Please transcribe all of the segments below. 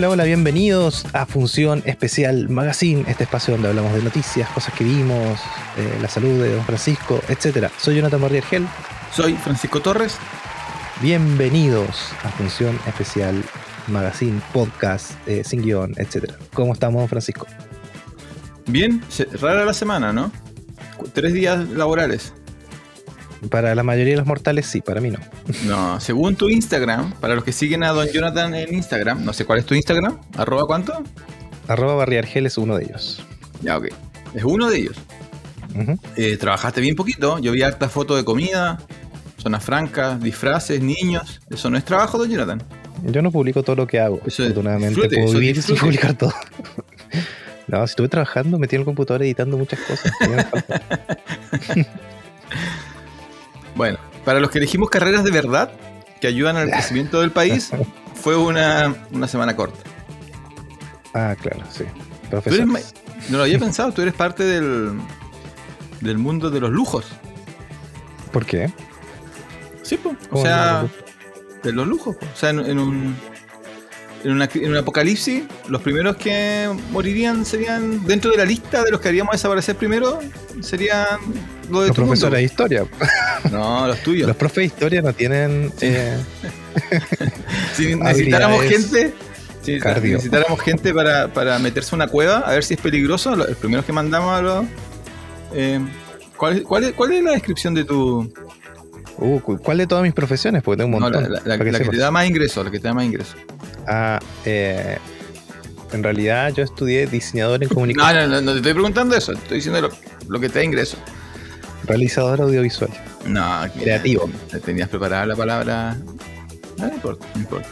Hola, hola, bienvenidos a Función Especial Magazine, este espacio donde hablamos de noticias, cosas que vimos, eh, la salud de don Francisco, etc. Soy Jonathan Barriergel. Soy Francisco Torres. Bienvenidos a Función Especial Magazine, podcast, eh, sin guion, etc. ¿Cómo estamos, don Francisco? Bien, rara la semana, ¿no? Tres días laborales. Para la mayoría de los mortales sí, para mí no. No, según tu Instagram, para los que siguen a Don Jonathan en Instagram, no sé cuál es tu Instagram, arroba cuánto? Arroba Barriargel es uno de ellos. Ya, ok. Es uno de ellos. Eh, trabajaste bien poquito, yo vi harta fotos de comida, zonas francas, disfraces, niños. Eso no es trabajo, Don Jonathan. Yo no publico todo lo que hago. Eso afortunadamente puedo vivir sin publicar todo. no, si estuve trabajando, metí en el computador editando muchas cosas. Bueno, para los que elegimos carreras de verdad, que ayudan al crecimiento del país, fue una, semana corta. Ah, claro, sí. no lo había pensado, tú eres parte del, del mundo de los lujos. ¿Por qué? Sí, pues. O sea, de los lujos. O sea, en, un, en, una, en un apocalipsis, los primeros que morirían serían, dentro de la lista de los que haríamos desaparecer primero, serían los, los profesores de historia. No, los tuyos. Los profes de historia no tienen. Eh, si necesitáramos gente. Si necesitáramos gente para, para meterse a una cueva, a ver si es peligroso, los primeros que mandamos a los. Eh, ¿cuál, cuál, es, ¿Cuál es la descripción de tu, Uh, ¿Cuál de todas mis profesiones? Porque tengo un montón. la, que, te da más ingreso, la que te da más ingreso. Ah, eh, en realidad yo estudié diseñador en comunicación. No, no, no, te estoy preguntando eso, estoy diciendo lo, que te da ingreso. Realizador audiovisual. No, creativo. Tenías preparada la palabra. No, importa, no importa.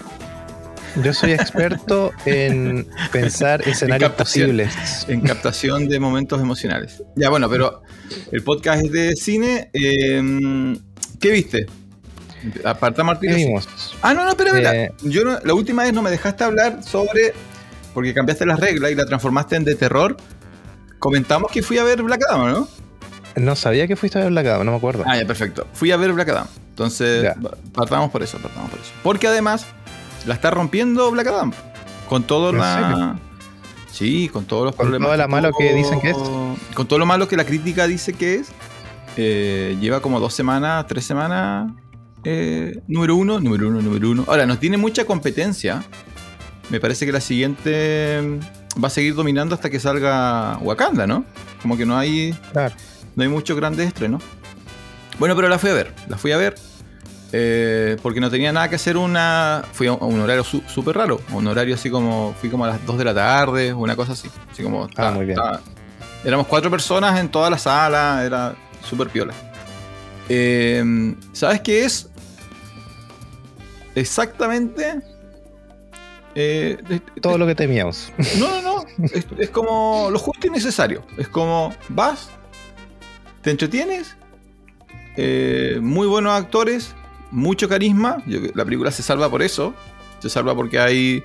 Yo soy experto en pensar escenarios posibles. En captación de momentos emocionales. Ya, bueno, pero el podcast es de cine. Eh, ¿Qué viste? Aparta Martín. Ah, no, no, espera, espera. Eh, Yo la última vez no me dejaste hablar sobre. Porque cambiaste las reglas y la transformaste en de terror. Comentamos que fui a ver Black Adam, ¿no? No sabía que fuiste a ver Black Adam, no me acuerdo. Ah, ya, perfecto. Fui a ver Black Adam. Entonces, partamos por eso, partamos por eso. Porque además, la está rompiendo Black Adam. Con todo la. Sí, con todos los problemas. Con todo lo malo que dicen que es. Con todo lo malo que la crítica dice que es. Eh, lleva como dos semanas, tres semanas. Eh, número uno, número uno, número uno. Ahora, nos tiene mucha competencia. Me parece que la siguiente mm, va a seguir dominando hasta que salga Wakanda, ¿no? Como que no hay. No hay muchos grandes estrenos. Bueno, pero la fui a ver. La fui a ver. Eh, porque no tenía nada que hacer una. Fui a un horario súper raro. Un horario así como. Fui como a las 2 de la tarde, una cosa así. Así como. Ah, muy bien. éramos cuatro personas en toda la sala. Era Super piola. Eh, ¿Sabes qué es? Exactamente. Eh, Todo lo que temíamos. No, no, no. es, como lo justo y necesario. Es como vas, te entretienes, eh, muy buenos actores, mucho carisma. la película se salva por eso. Se salva porque hay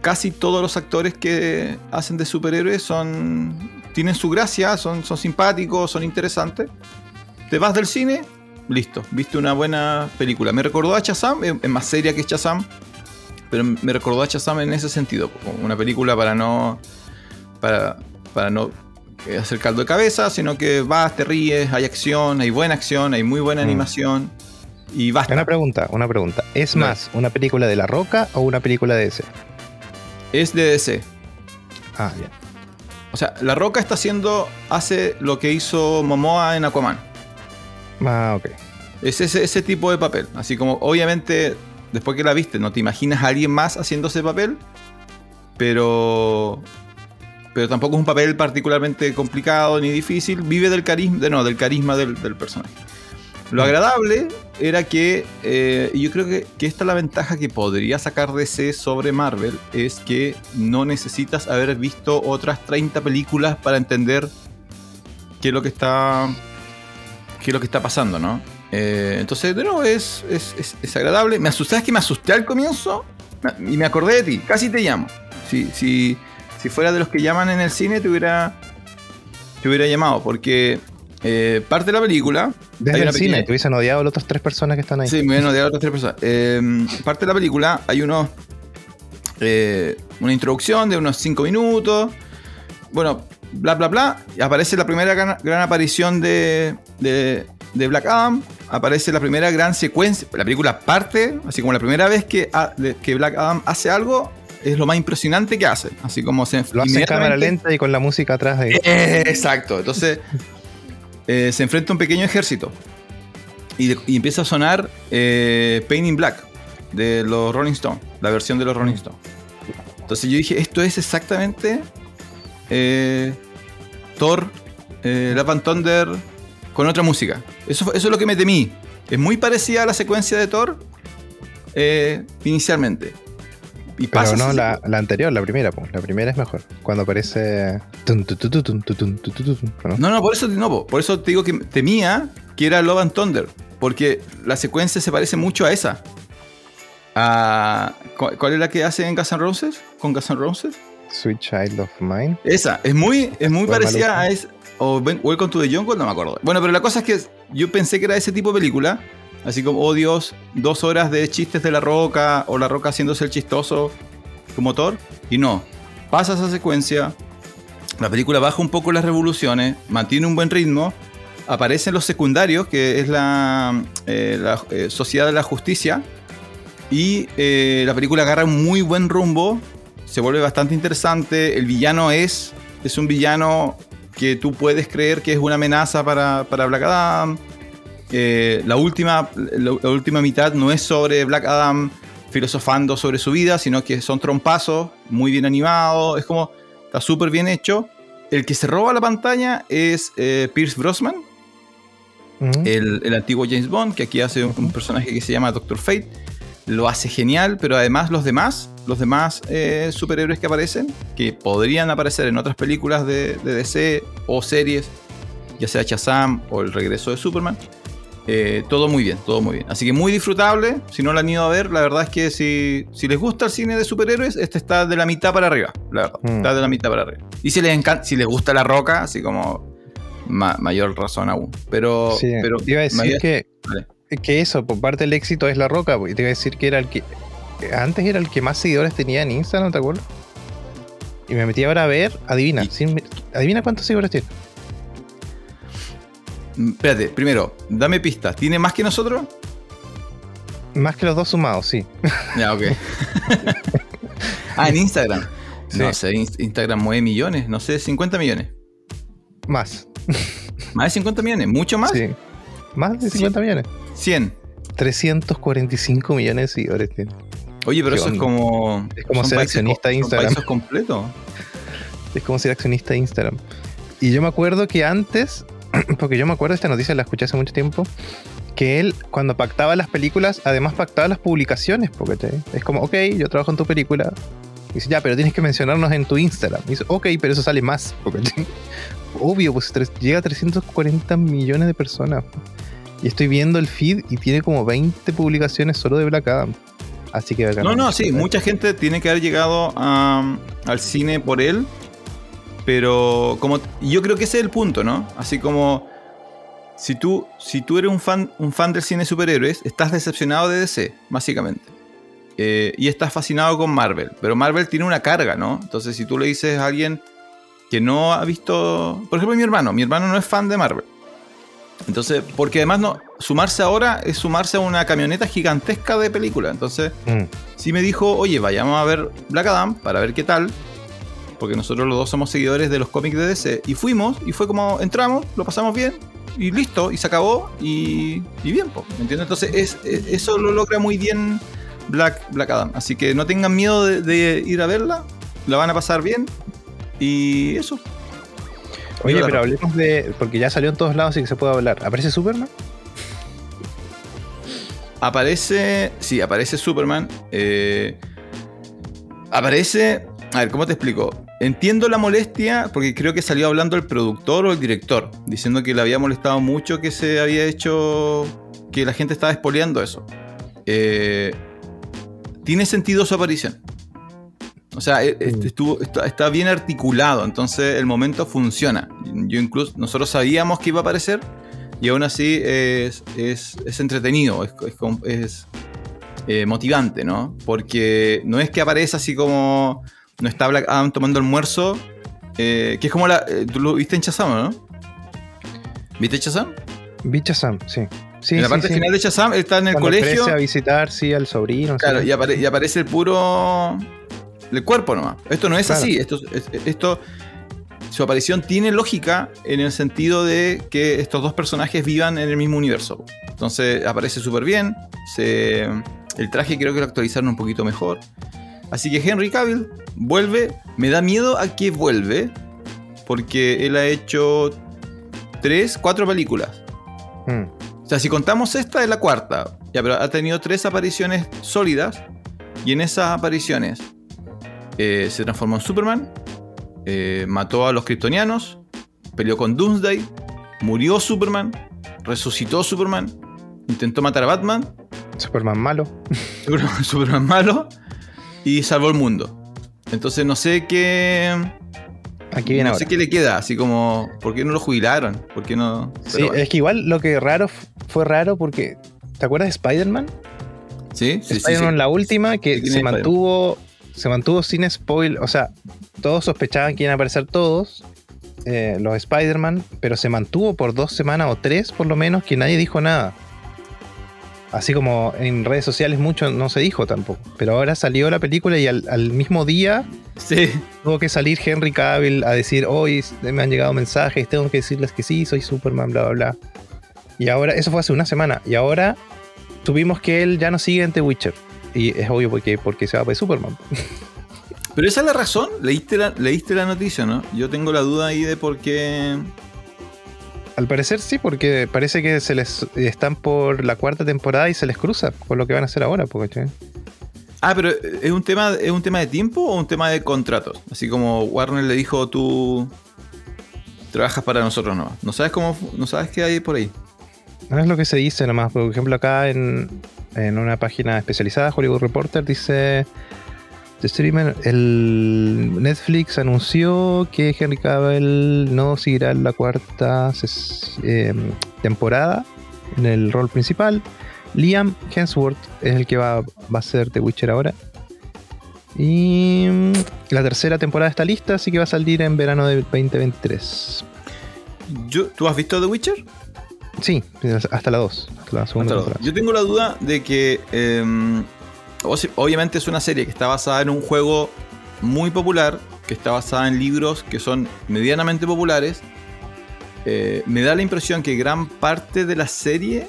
casi todos los actores que hacen de superhéroes son tienen su gracia, son, son simpáticos, son interesantes. Te vas del cine, listo, viste una buena película. Me recordó a Chazam, es más seria que Chazam, pero me recordó a Chazam en ese sentido, una película para no para, para no hacer caldo de cabeza, sino que vas, te ríes, hay acción, hay buena acción, hay muy buena mm. animación y basta. Una pregunta, una pregunta. ¿Es más una película de La Roca o una película de DC? Es de DC. Ah, bien. O sea, La Roca está haciendo, hace lo que hizo Momoa en Aquaman. Ah, ok. Es ese, tipo de papel. Así como, obviamente, después que la viste, no te imaginas a alguien más haciendo ese papel. Pero. Pero tampoco es un papel particularmente complicado ni difícil. Vive del carisma, no, del carisma del personaje. Lo agradable era que, eh, yo creo que, esta es la ventaja que podría sacar DC sobre Marvel, es que no necesitas haber visto otras 30 películas para entender qué es lo que está, qué es lo que está pasando, ¿no? Eh, entonces, de nuevo, es, es, agradable. Me asusté, es que me asusté al comienzo y me acordé de ti, casi te llamo. Si, si, si fuera de los que llaman en el cine, te hubiera, te hubiera llamado, porque eh, parte de la película. Desde el cine, te hubiesen odiado a las otras tres personas que están ahí. Sí, me hubiesen odiado a las otras tres personas. Eh, parte de la película hay unos. eh, una introducción de unos 5 minutos. Bueno, bla, bla, bla. Aparece la primera gran, gran aparición de, de, de, Black Adam. Aparece la primera gran secuencia. La película parte, así como la primera vez que, que Black Adam hace algo, es lo más impresionante que hace. Así como se Lo hace en cámara lenta y con la música atrás de eh, exacto. Entonces eh, se enfrenta a un pequeño ejército. Y, y empieza a sonar eh, Pain in Black de los Rolling Stones, la versión de los Rolling Stones. Entonces yo dije, esto es exactamente eh, Thor, eh, Love and Thunder con otra música. Eso, eso es lo que me temí. Es muy parecida a la secuencia de Thor eh, inicialmente. Y Pero pasa no, la, la, anterior, la primera, pues. La primera es mejor. Cuando aparece. No, no, por eso no, por eso te digo que temía que era Love and Thunder. Porque la secuencia se parece mucho a esa. A, ¿Cuál es la que hace en Guns N' Roses? ¿Con Guns N' Roses? Sweet Child of Mine. Esa, es muy, es muy parecida a esa. O Welcome to the Jungle, no me acuerdo. Bueno, pero la cosa es que yo pensé que era ese tipo de película. Así como, oh Dios, dos horas de chistes de la roca, o la roca haciéndose el chistoso como Thor. Y no, pasa esa secuencia, la película baja un poco las revoluciones, mantiene un buen ritmo, aparecen los secundarios, que es la, eh, eh, Sociedad de la Justicia, y eh, la película agarra un muy buen rumbo, se vuelve bastante interesante, el villano es, es un villano que tú puedes creer que es una amenaza para, para Black Adam. Eh, la, última, la, la, última mitad no es sobre Black Adam filosofando sobre su vida, sino que son trompazos, muy bien animados, es como, está súper bien hecho. El que se roba la pantalla es eh, Pierce Brosnan, uh -huh. el, el, antiguo James Bond, que aquí hace un, un, personaje que se llama Doctor Fate. Lo hace genial, pero además los demás, los demás eh, superhéroes que aparecen, que podrían aparecer en otras películas de, de DC o series, ya sea Shazam o El regreso de Superman, eh, todo muy bien, todo muy bien. Así que muy disfrutable. Si no la han ido a ver, la verdad es que si, si les gusta el cine de superhéroes, este está de la mitad para arriba. La verdad, mm. está de la mitad para arriba. Y si les encanta, si les gusta la roca, así como ma mayor razón aún. Pero, sí, pero iba a decir mayor... que, vale. Que eso, por parte del éxito es la roca. Y te iba a decir que era el que. Antes era el que más seguidores tenía en Instagram, ¿te acuerdas? Y me metí ahora a ver, adivina, sin, adivina cuántos seguidores tiene. Espérate, primero, dame pistas. ¿Tiene más que nosotros? Más que los dos sumados, sí. Ya, ok. ah, en Instagram. Sí. No sé, Instagram mueve millones, no sé, 50 millones. Más. ¿Más de 50 millones? ¿Mucho más? Sí. Más de 50 millones. 100. 345 millones de seguidores tiene. Oye, pero eso es como. Es como ser accionista de Instagram. ¿Son completo? Es como ser accionista de Instagram. Y yo me acuerdo que antes porque yo me acuerdo de esta noticia, la escuché hace mucho tiempo, que él cuando pactaba las películas, además pactaba las publicaciones, porque te, es como, ok, yo trabajo en tu película, y dice, ya, pero tienes que mencionarnos en tu Instagram. Y dice, ok, pero eso sale más, porque obvio, pues tres, llega a 340 millones de personas. Y estoy viendo el feed y tiene como 20 publicaciones solo de Black Adam. Así que... No, no, sí, mucha gente tiene que haber llegado al cine por él pero como yo creo que ese es el punto, ¿no? Así como si tú, si tú eres un fan, un fan del cine superhéroes, estás decepcionado de DC, básicamente. Eh, y estás fascinado con Marvel. Pero Marvel tiene una carga, ¿no? Entonces, si tú le dices a alguien que no ha visto. Por ejemplo, mi hermano. Mi hermano no es fan de Marvel. Entonces, porque además no. Sumarse ahora es sumarse a una camioneta gigantesca de película. Entonces, mm. sí me dijo, oye, vayamos a ver Black Adam para ver qué tal porque nosotros los dos somos seguidores de los cómics de DC. Y fuimos, y fue como entramos, lo pasamos bien, y listo, y se acabó, y, y bien, ¿me entiendes? Entonces es, es, eso lo logra muy bien Black, Black Adam. Así que no tengan miedo de, de, ir a verla, la van a pasar bien, y eso. Oye, pero hablemos de. Porque ya salió en todos lados y que se puede hablar. ¿Aparece Superman? Aparece. Sí, aparece Superman. Eh, aparece. A ver, ¿cómo te explico? Entiendo la molestia porque creo que salió hablando el productor o el director, diciendo que le había molestado mucho que se había hecho, que la gente estaba espoleando eso. Eh, tiene sentido su aparición. O sea, e, este estuvo, está, está, bien articulado, entonces el momento funciona. Yo incluso, nosotros sabíamos que iba a aparecer y aún así es, es, es entretenido, es, es, eh, motivante, ¿no? Porque no es que aparece así como. No está Black Adam tomando almuerzo. eh, que es como la. eh, Tú lo viste en Shazam, ¿no? ¿Viste Shazam? Bicha Sam, sí. Sí, en la parte sí. final de Shazam, él está en el Cuando colegio. a visitar, sí, al sobrino. Claro, sí. y, apare- y aparece el puro. El cuerpo nomás. Esto no es Claro. así. Esto, es- esto. Su aparición tiene lógica en el sentido de que estos dos personajes vivan en el mismo universo. Entonces aparece súper bien. Se, el traje creo que lo actualizaron un poquito mejor. Así que Henry Cavill vuelve. Me da miedo a que vuelve. Porque él ha hecho tres, cuatro películas. Mm. O sea, si contamos esta es la cuarta. Ya, pero ha tenido tres apariciones sólidas. Y en esas apariciones eh, se transformó en Superman. eh, mató a los kryptonianos. Peleó con Doomsday. Murió Superman. Resucitó Superman. Intentó matar a Batman. Superman malo. Superman, Superman malo. Y salvó el mundo. Entonces no sé qué. Aquí viene no ahora. sé qué le queda. Así como. ¿Por qué no lo jubilaron? ¿Por qué no.? Sí, bueno. es que igual lo que raro fue raro porque. ¿Te acuerdas de Spider-Man? sí, sí, Spider-Man sí. la última que Sí, ¿quién se mantuvo. Se mantuvo sin spoil. O sea, todos sospechaban que iban a aparecer todos. eh, los Spider-Man. Pero se mantuvo por dos semanas o tres por lo menos que nadie dijo nada. Así como en redes sociales mucho no se dijo tampoco. Pero ahora salió la película y al, al mismo día Sí. tuvo que salir Henry Cavill a decir, hoy me han llegado mensajes, tengo que decirles que sí, soy Superman, bla, bla, bla. Y ahora, eso fue hace una semana, y ahora tuvimos que él ya no sigue en The Witcher. Y es obvio porque, porque se va para Superman. Pero esa es la razón. ¿Leíste la, leíste la noticia, ¿no? Yo tengo la duda ahí de por qué. Al parecer sí, porque parece que se les están por la cuarta temporada y se les cruza por lo que van a hacer ahora. Porque, Ah, pero ¿es un tema, es un tema de tiempo o un tema de contratos? Así como Warner le dijo tú trabajas para nosotros no. No sabes cómo, no sabes qué hay por ahí. no es lo que se dice nomás. Por ejemplo, acá en, en una página especializada, Hollywood Reporter, dice... The streamer, el Netflix anunció que Henry Cavill no seguirá en la cuarta eh, temporada en el rol principal. Liam Hemsworth es el que va, va a ser The Witcher ahora. Y mm, la tercera temporada está lista, así que va a salir en verano del 2023. Yo, ¿Tú has visto The Witcher? Sí, hasta la 2. Hasta la segunda Hasta los- temporada. Yo tengo la duda de que em, obviamente es una serie que está basada en un juego muy popular, que está basada en libros que son medianamente populares. Eh, me da la impresión que gran parte de la serie,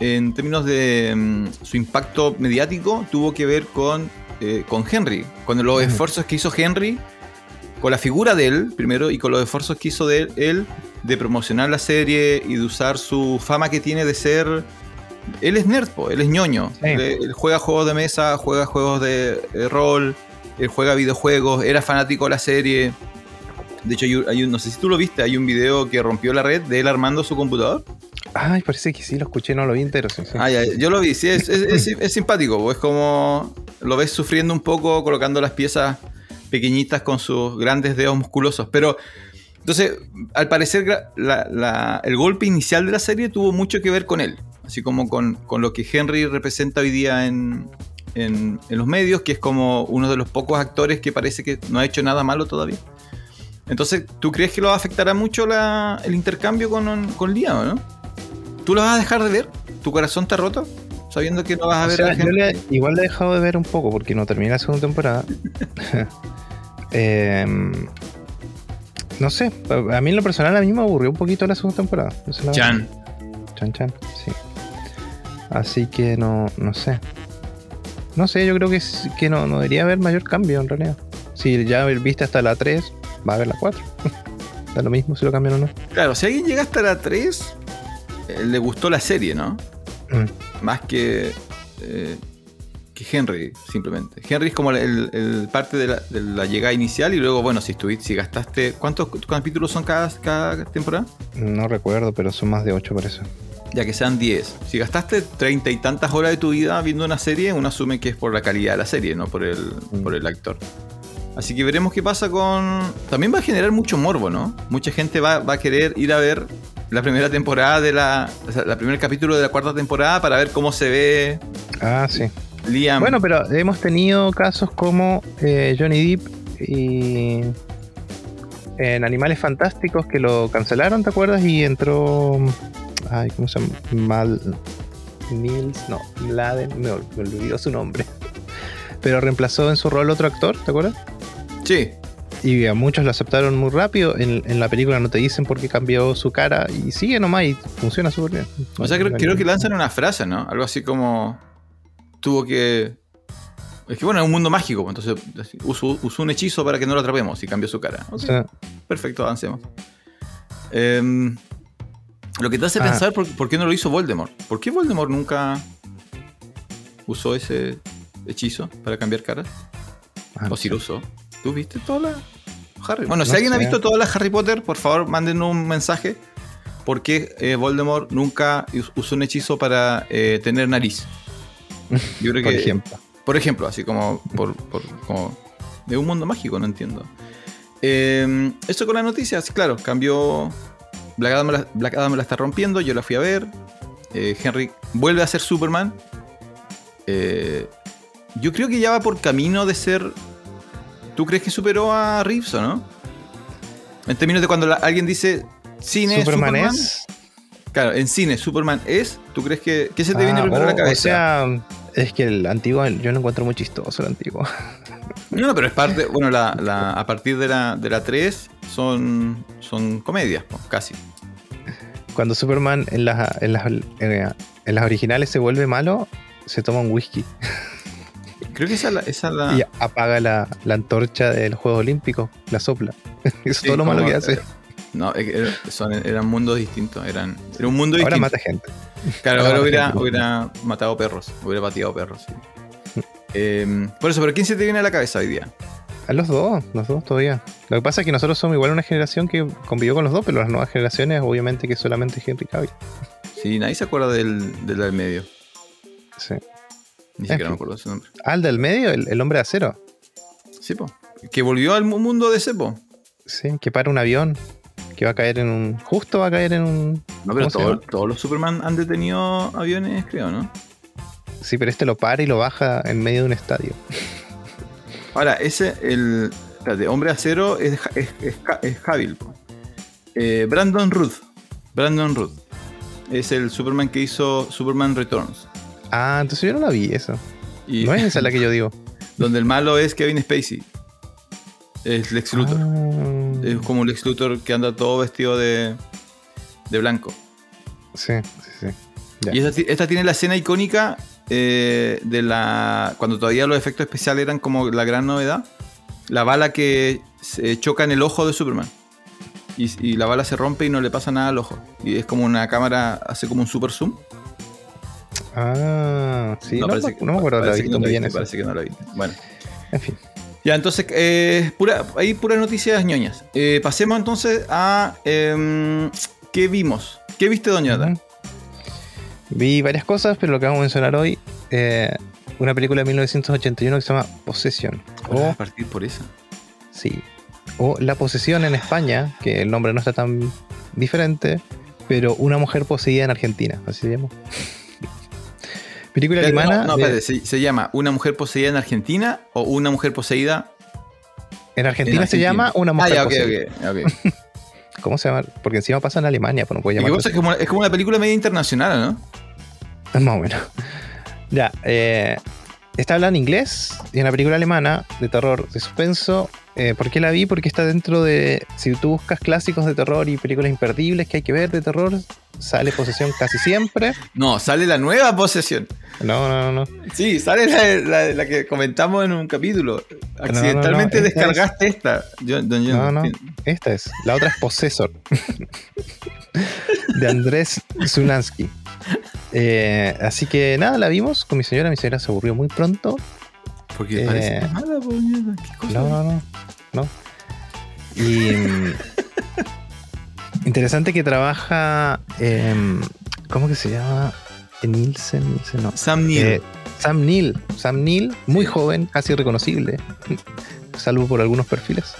en términos de em, su impacto mediático, tuvo que ver con, eh, con Henry, con los esfuerzos que hizo Henry, con la figura de él primero y con los esfuerzos que hizo de él de promocionar la serie y de usar su fama que tiene de ser él es nerd, po, él es ñoño. Sí. Él, él juega juegos de mesa, juega juegos de, de rol, él juega videojuegos, era fanático de la serie. De hecho, hay un- no sé si tú lo viste, hay un video que rompió la red de él armando su computador. Ay, parece que sí, lo escuché, no lo vi entero. sí, sí. Ah, ya, yo lo vi, sí, es, es- es- es simpático, po, es como lo ves sufriendo un poco, colocando las piezas pequeñitas con sus grandes dedos musculosos. Pero, entonces, al parecer, la- la- el golpe inicial de la serie tuvo mucho que ver con él, así como con, con lo que Henry representa hoy día en, en- en los medios, que es como uno de los pocos actores que parece que no ha hecho nada malo todavía. Entonces, ¿tú crees que lo afectará mucho la- el intercambio con, con Liam, o no? ¿Tú lo vas a dejar de ver? ¿Tu corazón está roto? Sabiendo que no vas a O ver sea, a yo gente. le- igual le he dejado de ver un poco porque no terminé la segunda temporada. Em, no sé, a mí en lo personal a mí me aburrió un poquito la segunda temporada. Chan. Chan Chan, sí. Así que no, no sé. No sé, yo creo que, que no, no debería haber mayor cambio en realidad. Si ya viste hasta la 3, va a haber la 4. da lo mismo si lo cambian o no. Claro, si alguien llega hasta la 3, eh, le gustó la serie, ¿no? Mm. Más que, eh, que Henry, simplemente. Henry es como el, el parte de la, de la llegada inicial y luego, bueno, si estuviste, si gastaste. ¿Cuántos capítulos son cada, cada temporada? No recuerdo, pero son más de 8 parece. Ya que sean 10. Si gastaste treinta y tantas horas de tu vida viendo una serie, uno asume que es por la calidad de la serie, no por el, Mm. por el actor. Así que veremos qué pasa con. También va a generar mucho morbo, ¿no? Mucha gente va, va a querer ir a ver la primera temporada de la. O sea, la primer capítulo de la cuarta temporada para ver cómo se ve Ah, sí. Liam. Bueno, pero hemos tenido casos como eh, Johnny Depp y en Animales Fantásticos que lo cancelaron, ¿te acuerdas? Y entró. Ay, ¿cómo se llama? Mal. Nils, no, Mladen, me, ol- me olvidó su nombre. Pero reemplazó en su rol otro actor, ¿te acuerdas? sí. Y a muchos lo aceptaron muy rápido. En, en la película no te dicen por qué cambió su cara y sigue nomás y funciona súper bien. O sea, creo, creo que lanzan una frase, ¿no? Algo así como. Tuvo que. Es que bueno, es un mundo mágico, pues, entonces usó, usó un hechizo para que no lo atrapemos y cambió su cara. O Ok, sea, Perfecto, avancemos. Em, lo que te hace Ah. pensar por, por qué no lo hizo Voldemort. ¿Por qué Voldemort nunca usó ese hechizo para cambiar caras? ah, ¿O si lo usó? ¿Tú viste toda la Harry? Bueno, si alguien ha visto todas las Harry Potter, por favor, manden un mensaje. ¿Por qué eh, Voldemort nunca us- usó un hechizo para eh, tener nariz? Yo creo que, por ejemplo. por ejemplo, así como por, por- como de un mundo mágico, no entiendo. Eh, esto con las noticias, claro, cambió. Black Adam, la, Black Adam la está rompiendo, yo la fui a ver. Eh, Henry vuelve a ser Superman. Eh, yo creo que ya va por camino de ser. ¿Tú crees que superó a Reeves o no? En términos de cuando la- alguien dice cine Superman, Superman, es. Claro, en cine Superman es. ¿Tú crees que. ¿Qué se te viene Ah, primero a la cabeza? O sea, es que el antiguo yo lo encuentro muy chistoso, el antiguo. No, no, pero es parte. Bueno, la, la- a partir de la, de la 3 son, son comedias, po, casi. Cuando Superman en las, en, las, en, en las originales se vuelve malo, se toma un whisky Creo que esa es la. Esa es la y apaga la, la antorcha de los Juegos Olímpicos, la sopla. Eso es sí, todo lo malo que hace. No, era- son- eran mundos distintos. Eran, era un mundo Ahora distinto. mata gente. Claro, ahora ahora hubiera, gente. hubiera matado perros. Hubiera pateado perros, sí. Eh, por eso, pero ¿quién se te viene a la cabeza hoy día? A los dos, los dos todavía. Lo que pasa es que nosotros somos igual una generación que convivió con los dos, pero las nuevas generaciones, obviamente, que solamente Henry Cavill. Sí, nadie se acuerda del, del del medio. Sí. Ni siquiera me acuerdo de su nombre. Al del medio, el, el hombre de acero. Sí, po. Que volvió al mu- mundo de Cepo. Sí, que para un avión, que va a caer en un. Justo va a caer en un. No, pero todos los Superman han detenido aviones, creo, ¿no? Sí, pero este lo para y lo baja en medio de un estadio. Ahora, ese, el espérate, hombre acero es, es, es, es. Eh, Brandon Ruth. Brandon Ruth. Es el Superman que hizo Superman Returns. Ah, entonces yo no la vi eso. Y No es esa la que yo digo. donde el malo es Kevin Spacey. Es Lex Luthor. Ah, Es como un Lex Luthor que anda todo vestido de, de blanco. sí, sí, sí. Y esta, ti- esta tiene la escena icónica eh, de la. Cuando todavía los efectos especiales eran como la gran novedad. La bala que se choca en el ojo de Superman. Y, y la bala se rompe y no le pasa nada al ojo. Y es como una cámara, hace como un super zoom. Ah, sí, no, parece me- que- no me acuerdo parece que no. Parece que no viste. Bueno. En fin. Ya, entonces, eh, pura, ahí puras noticias ñoñas. Eh, pasemos entonces a. em, ¿Qué vimos? ¿Qué viste, Jonathan? Ujú. Vi varias cosas, pero lo que vamos a mencionar hoy, eh, una película de 1981 que se llama Possession. Vamos O, a partir por esa. sí, o La Posesión en España, que el nombre no está tan diferente, pero Una mujer poseída en Argentina, así se llama. Película alemana. No, no, de- espérate, se, se llama ¿Una mujer poseída en Argentina o Una mujer poseída en Argentina en se llama Una Ah, mujer ya, ok, poseída. ok. ok. ¿Cómo se llama? Porque encima pasa en Alemania, pues no puede llamar. es como, es como una película media internacional, ¿no? Más o menos. Ya, eh, está hablando inglés y en la película alemana de terror, de suspenso. Eh, ¿Por qué la vi? Porque está dentro de. Si tú buscas clásicos de terror y películas imperdibles que hay que ver de terror, sale posesión casi siempre. No, sale la nueva posesión. No, no, no. Sí, sale la, la- la que comentamos en un capítulo. Accidentalmente no, no, esta descargaste esta. Yo, don No, no. Esta es. La otra es Possessor. de Andrés Zulansky. Eh, así que nada, la vimos con mi señora. Mi señora se aburrió muy pronto. Porque Eh, parece que es mala, ¿Qué cosa? No, no, no. no. Y. interesante que trabaja. em, ¿Cómo que se llama? Nielsen, Nielsen, no. Sam Neill. Eh, Sam Neill. Sam Neill, muy joven, casi irreconocible. Salvo por algunos perfiles.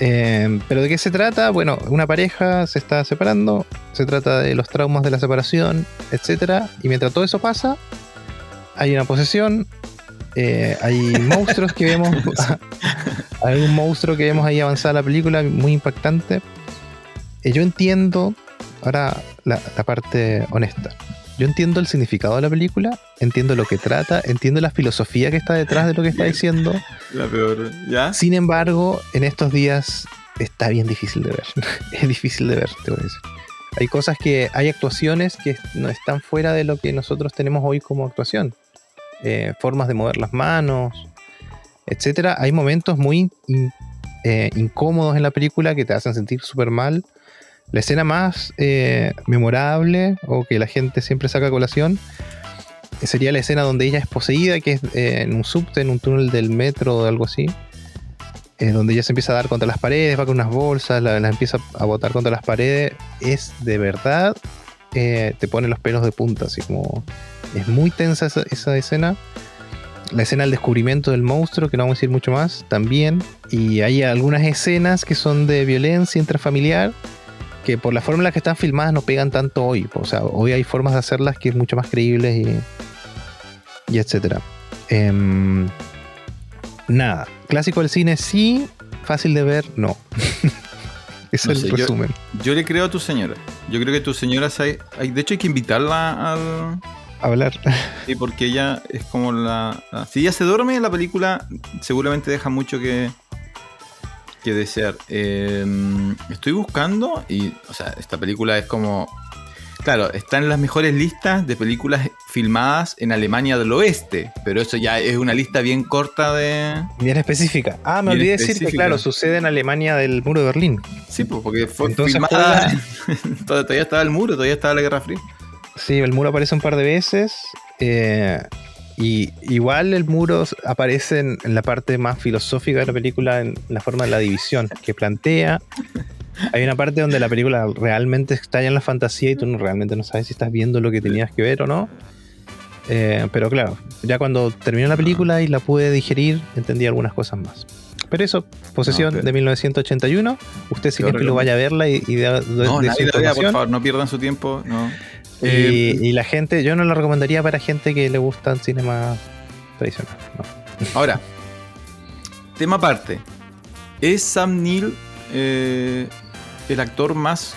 Em, Pero ¿de qué se trata? Bueno, una pareja se está separando. Se trata de los traumas de la separación, etcétera. Y mientras todo eso pasa, hay una posesión, eh, hay monstruos que vemos. hay un monstruo que vemos ahí avanzar la película, muy impactante. Yo entiendo, ahora la, la, parte honesta. Yo entiendo el significado de la película, entiendo lo que trata, entiendo la filosofía que está detrás de lo que está diciendo. La peor, ¿ya? Sin embargo, en estos días está bien difícil de ver. es difícil de ver, te voy a decir. Hay cosas que, hay actuaciones que no están fuera de lo que nosotros tenemos hoy como actuación. Eh, formas de mover las manos, etcétera. Hay momentos muy in, eh, incómodos en la película que te hacen sentir súper mal. La escena más eh, memorable o que la gente siempre saca a colación sería la escena donde ella es poseída, que es en un subte, en un túnel del metro o algo así. donde ella se empieza a dar contra las paredes, va con unas bolsas, las la empieza a botar contra las paredes. Es de verdad, te pone los pelos de punta, así como es muy tensa esa, esa, escena. La escena del descubrimiento del monstruo, que no vamos a decir mucho más, también. Y hay algunas escenas que son de violencia intrafamiliar, que por la forma en la que están filmadas no pegan tanto hoy. O sea, hoy hay formas de hacerlas que es mucho más creíbles y, y etcétera. Eh, nada, clásico del cine sí, fácil de ver, no. No es sé, el resumen. Yo, yo le creo a tu señora. Yo creo que tu señora, se- hay- de hecho hay que invitarla al... Hablar. Sí, porque ella es como la, la- Si ella se duerme en la película, seguramente deja mucho que, que desear. Eh, estoy buscando y, o sea, esta película es como... Claro, está en las mejores listas de películas filmadas en Alemania del Oeste, pero eso ya es una lista bien corta de... Bien específica. Ah, me olvidé decir que, claro, sucede en Alemania del muro de Berlín. Sí, pues, porque fue Entonces filmada... todavía estaba el muro, todavía estaba la Guerra Fría. Sí, el muro aparece un par de veces. eh, y igual el muro aparece en, la parte más filosófica de la película, en la forma de la división que plantea. Hay una parte donde la película realmente estalla en la fantasía y tú no, realmente no sabes si estás viendo lo que tenías que ver o no. Eh, pero claro, ya cuando terminó la película y la pude digerir, entendí algunas cosas más. Pero eso, Posesión ok. de 1981. Usted si Yo quiere que lo vaya a verla y, y de, de- No, de nadie su por favor, no pierdan su tiempo. No. Y, Eh, y la gente, yo no lo recomendaría para gente que le gusta el cine más tradicional. no. Ahora, tema aparte. ¿Es Sam Neill eh, el actor más,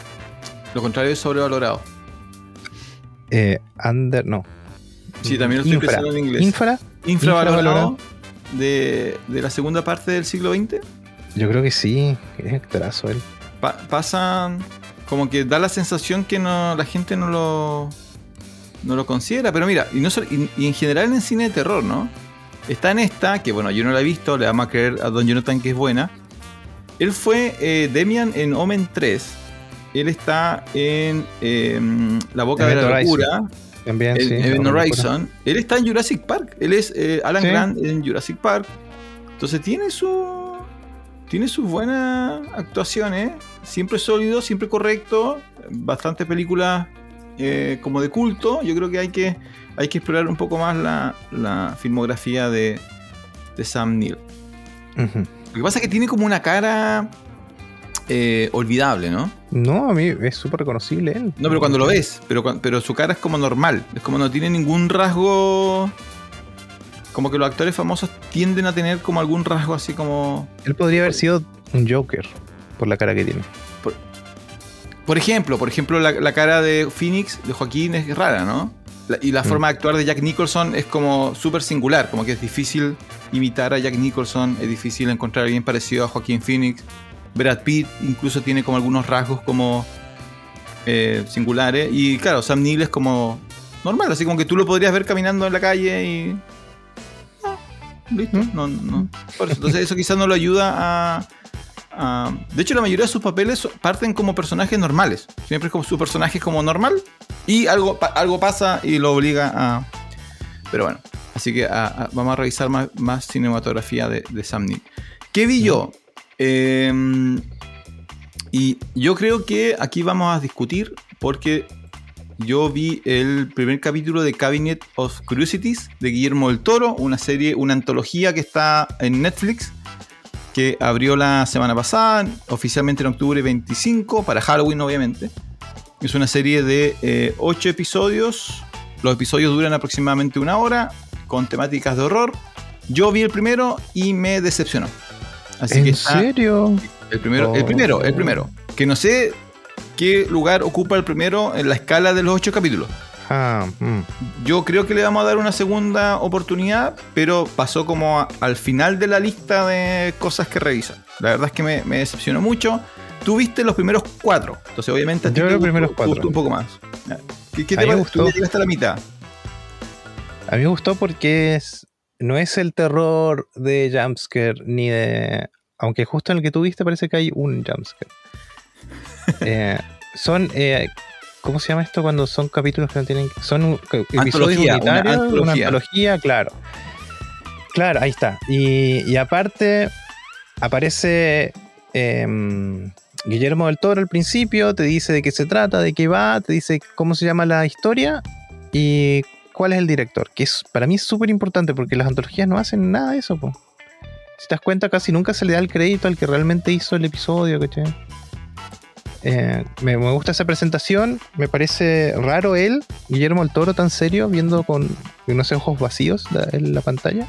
lo contrario, de sobrevalorado? Eh, under, no. Sí, también lo estoy Infra. pensando en inglés. Infra, ¿Infravalorado infravalorado. de, de la segunda parte del siglo XX? yo creo que sí. Es actorazo él. Pa- pasan como que da la sensación que no la gente no lo no lo considera. Pero mira y no y, y en general en cine de terror no está en esta que bueno yo no la he visto le vamos a creer a Don Jonathan que es buena. Él fue eh, Demian en Omen 3 él está en eh, La Boca de la. Locura. También, en sí. Event Horizon. Él está en Jurassic Park. Él es eh, Alan Sí. Grant en Jurassic Park. Entonces tiene su tiene sus buenas actuaciones siempre sólido siempre correcto bastantes películas eh, como de culto yo creo que hay que hay que explorar un poco más la, la filmografía de, de Sam Neill lo que pasa es que tiene como una cara eh, olvidable ¿no? No, a mí es súper reconocible él. No, pero cuando lo ves, pero, pero su cara es como normal. Es como no tiene ningún rasgo. Como que los actores famosos tienden a tener como algún rasgo así como. Él podría haber sido un Joker por la cara que tiene. Por ejemplo, por ejemplo, la, la cara de Phoenix, de Joaquín, es rara, ¿no? La- y la Mm. forma de actuar de Jack Nicholson es como súper singular, como que es difícil imitar a Jack Nicholson, es difícil encontrar a alguien parecido a Joaquín Phoenix. Brad Pitt incluso tiene como algunos rasgos como eh, singulares. Y claro, Sam Neill es como normal, así como que tú lo podrías ver caminando en la calle y... listo, ¿Mm? no, no. Por eso, entonces eso quizás no lo ayuda a... a- de hecho, la mayoría de sus papeles parten como personajes normales. Siempre es como su personaje es como normal y algo, algo pasa y lo obliga a... Pero bueno, así que a- a- vamos a revisar más, más cinematografía de, de Sam. ¿Qué vi yo? Eh, y yo creo que aquí vamos a discutir porque yo vi el primer capítulo de Cabinet of Curiosities de Guillermo del Toro, una serie, una antología que está en Netflix, que abrió la semana pasada, oficialmente en octubre 25, para Halloween obviamente. Es una serie de 8 episodios. los episodios duran aproximadamente una hora, con temáticas de horror. Yo vi el primero y me decepcionó. Así ¿En serio? El primero, el primero, el oh. primero. Que no sé qué lugar ocupa el primero en la escala de los ocho capítulos. Ah, mm. Yo creo que le vamos a dar una segunda oportunidad, pero pasó como al final de la lista de cosas que revisa. La verdad es que me, decepcionó mucho. Tú viste los primeros cuatro, entonces obviamente a ti los primeros cuatro. un poco más. ¿Qué, te gustó? llegaste a la mitad. A mí me gustó porque es, no es el terror de jumpscare ni de... Aunque justo en el que tú viste parece que hay un jumpscare. eh, son eh, ¿Cómo se llama esto cuando son capítulos que no tienen. Son episodios unitarios, una antología. claro. Claro, ahí está. Y, aparte, aparece em, Guillermo del Toro al principio, te dice de qué se trata, de qué va, te dice cómo se llama la historia y cuál es el director. Que es, para mí es súper importante porque las antologías no hacen nada de eso, Si te das cuenta, casi nunca se le da el crédito al que realmente hizo el episodio, ¿cachai? Eh, me, gusta esa presentación. Me parece raro él, Guillermo el Toro, tan serio, viendo con unos ojos vacíos en la pantalla.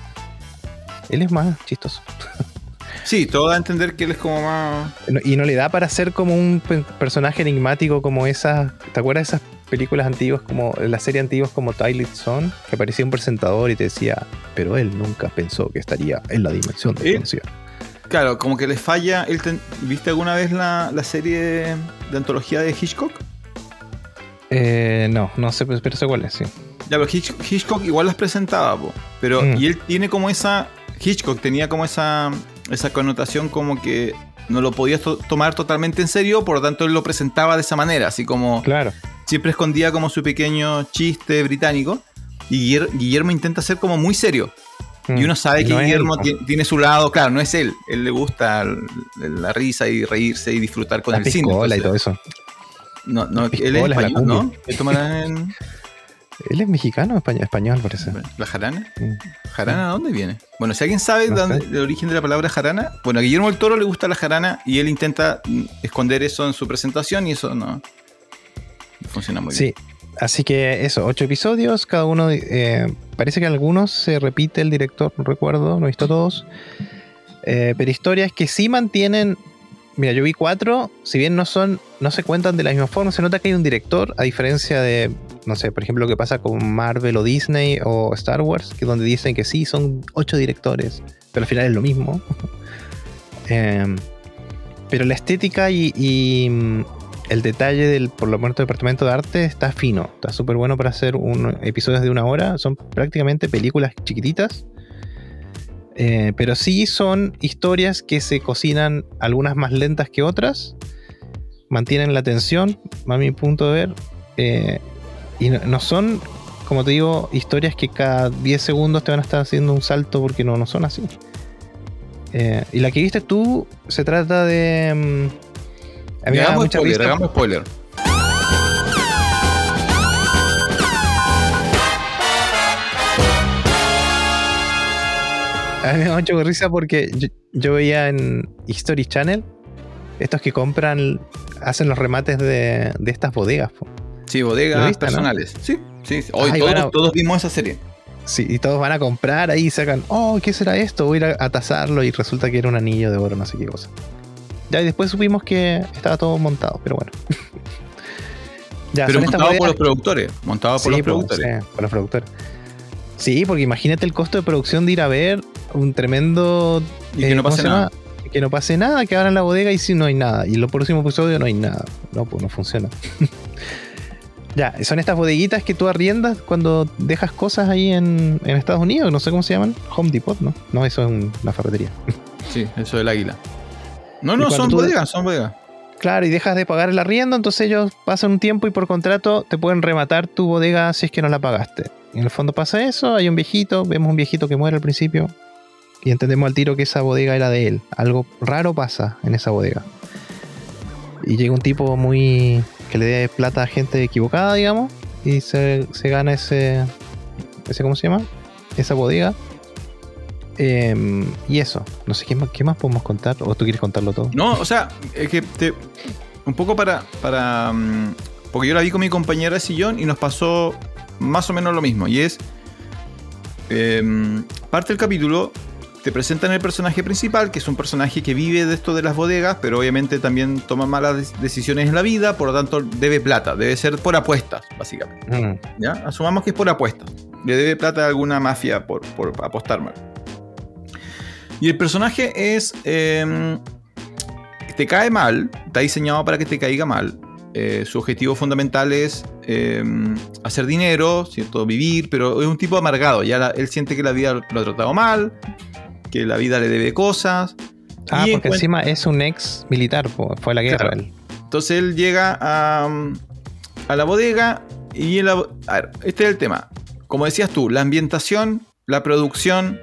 Él es más chistoso. Sí, todo da a entender que él es como más. Y no le da para ser como un personaje enigmático como esas. ¿Te acuerdas de esas películas antiguas, como la serie antiguas como Twilight Zone? Que aparecía un presentador y te decía, pero él nunca pensó que estaría en la dimensión de ¿Eh? Claro, como que le falla. ¿Viste alguna vez la, serie de, antología de Hitchcock? Eh, no, no sé, pero sé cuál es, sí. Ya, pero Hitchcock igual las presentaba, pero mm. y él tiene como esa. Hitchcock tenía como esa, esa connotación como que no lo podías tomar totalmente en serio, por lo tanto él lo presentaba de esa manera, así como. Claro. Siempre escondía como su pequeño chiste británico. Y Guillermo intenta ser como muy serio. Y uno sabe que Guillermo tiene, su lado, claro, no es él. Él le gusta la risa y reírse y disfrutar con el cine. y todo eso. No, no, él es español, ¿no? Él, él es mexicano o español, parece. ¿La jarana? ¿Jarana dónde viene? Bueno, si alguien sabe el origen de la palabra jarana, bueno, a Guillermo el Toro le gusta la jarana y él intenta esconder eso en su presentación y eso no, funciona muy bien. Sí, Así que eso, ocho episodios, cada uno, eh, parece que algunos se repite el director, no recuerdo, no he visto todos, eh, pero historias que sí mantienen, mira, yo vi cuatro, si bien no son, no se cuentan de la misma forma, se nota que hay un director, a diferencia de, no sé, por ejemplo, lo que pasa con Marvel o Disney o Star Wars, que donde dicen que sí, son ocho directores, pero al final es lo mismo. Em, pero la estética y, el detalle del, por lo menos, departamento de arte está fino. Está súper bueno para hacer un, episodios de una hora. Son prácticamente películas chiquititas. Eh, pero sí son historias que se cocinan algunas más lentas que otras. Mantienen la atención, a mi punto de ver. Eh, y no, son, como te digo, historias que cada 10 segundos te van a estar haciendo un salto porque no, no son así. Eh, y la que viste tú se trata de mm, a mí me hagamos spoiler, hagamos spoiler. A mí me da mucha risa porque yo, veía en History Channel estos que compran, hacen los remates de, estas bodegas. Sí, bodegas personales. Sí, sí. Hoy todos, vimos esa serie. Sí, y todos van a comprar ahí y sacan, oh, ¿qué será esto? Voy a ir a tasarlo y resulta que era un anillo de oro, no sé qué cosa. Ya, y después supimos que estaba todo montado, pero bueno. ya, pero montado por los productores. Montado por los productores. Sí, por los productores. Sí, porque imagínate el costo de producción de ir a ver un tremendo. Y que no eh, pase nada. Que no pase nada, que abran la bodega y si no hay nada. Y en los próximos episodios no hay nada. No, pues no funciona. ya, son estas bodeguitas que tú arriendas cuando dejas cosas ahí en, en Estados Unidos. No sé cómo se llaman. Home Depot, ¿no? No, eso es una ferretería. sí, eso del águila. No, no, son bodegas, son bodegas. Claro, y dejas de pagar el arriendo, entonces ellos pasan un tiempo y por contrato te pueden rematar tu bodega si es que no la pagaste. en el fondo pasa eso, hay un viejito, vemos un viejito que muere al principio y entendemos al tiro que esa bodega era de él. Algo raro pasa en esa bodega. Y llega un tipo muy... que le dé plata a gente equivocada, digamos, y se, se gana ese... ese ¿Cómo se llama? Esa bodega Em, y eso, no sé ¿qué más, qué más podemos contar, o tú quieres contarlo todo. No, o sea, es que te, un poco para, para mm, porque yo la vi con mi compañera de sillón y nos pasó más o menos lo mismo. Y es. em, parte del capítulo te presentan el personaje principal, que es un personaje que vive de esto de las bodegas, pero obviamente también toma malas decisiones en la vida, por lo tanto debe plata, debe ser por apuestas, básicamente. Mm. ¿ya? Asumamos que es por apuestas. Le debe plata a alguna mafia por, por apostar mal. Y el personaje es. em, te cae mal, está diseñado para que te caiga mal. Eh, su objetivo fundamental es em, hacer dinero, ¿cierto? vivir, pero es un tipo amargado. Ya la- él siente que la vida lo ha tratado mal, que la vida le debe cosas. Ah, porque encima es un ex militar, fue a la guerra. Claro. él. Entonces él llega a, a la bodega y en la, a ver, este es el tema. Como decías tú, la ambientación, la producción,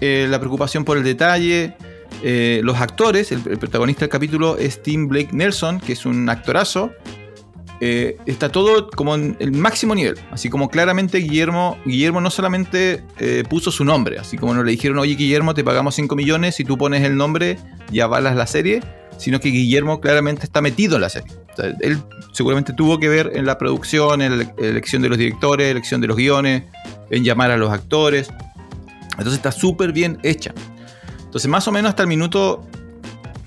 eh, la preocupación por el detalle, eh, los actores, el, protagonista del capítulo es Tim Blake Nelson, que es un actorazo. Eh, está todo como en el máximo nivel. Así como claramente Guillermo, Guillermo no solamente puso su nombre, así como no le dijeron, oye Guillermo, te pagamos 5 millones si tú pones el nombre y avalas la serie, sino que Guillermo claramente está metido en la serie. Él seguramente tuvo que ver en la producción, en la elección de los directores, elección de los guiones, en llamar a los actores. Entonces está súper bien hecha. Entonces más o menos hasta el minuto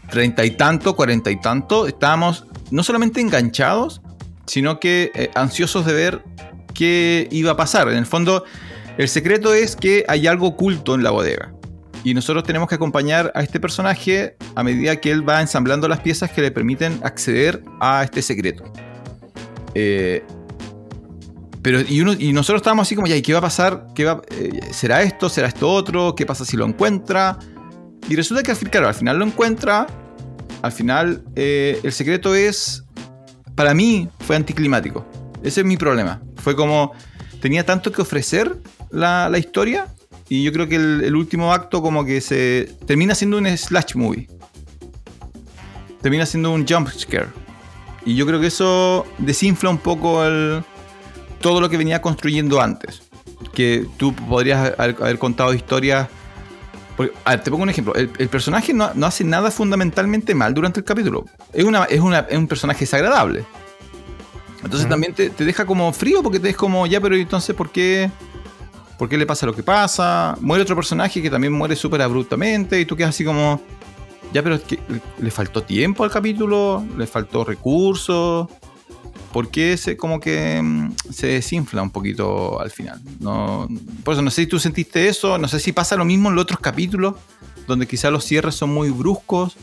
treinta y tanto, cuarenta y tanto, estábamos no solamente enganchados, sino que eh, ansiosos de ver qué iba a pasar. En el fondo, el secreto es que hay algo oculto en la bodega. Y nosotros tenemos que acompañar a este personaje a medida que él va ensamblando las piezas que le permiten acceder a este secreto. Eh, pero y, nosotros estábamos así como, ¿y qué va a pasar? ¿Qué va, eh, ¿Será esto? ¿Será esto otro? ¿Qué pasa si lo encuentra? Y resulta que al final lo encuentra. Al final eh, el secreto es, para mí, fue anticlimático. Ese es mi problema. Fue como, tenía tanto que ofrecer la, la historia y yo creo que el, el último acto como que se termina siendo un slash movie. Termina siendo un jump scare. Y yo creo que eso desinfla un poco el, todo lo que venía construyendo antes. Que tú podrías haber, haber contado historias. porque, a ver, te pongo un ejemplo. El, el personaje no, no hace nada fundamentalmente mal durante el capítulo. Es, una, es, una- es un personaje desagradable. Entonces también te, te deja como frío porque te es como, ya, pero entonces, ¿por qué? ¿Por qué le pasa lo que pasa? Muere otro personaje que también muere súper abruptamente y tú quedas así como, ya, pero es que le faltó tiempo al capítulo, le faltó recursos. ¿Por qué se, como que mm, se desinfla un poquito al final? No, por eso no sé si tú sentiste eso, no sé si pasa lo mismo en los otros capítulos, donde quizás los cierres son muy bruscos.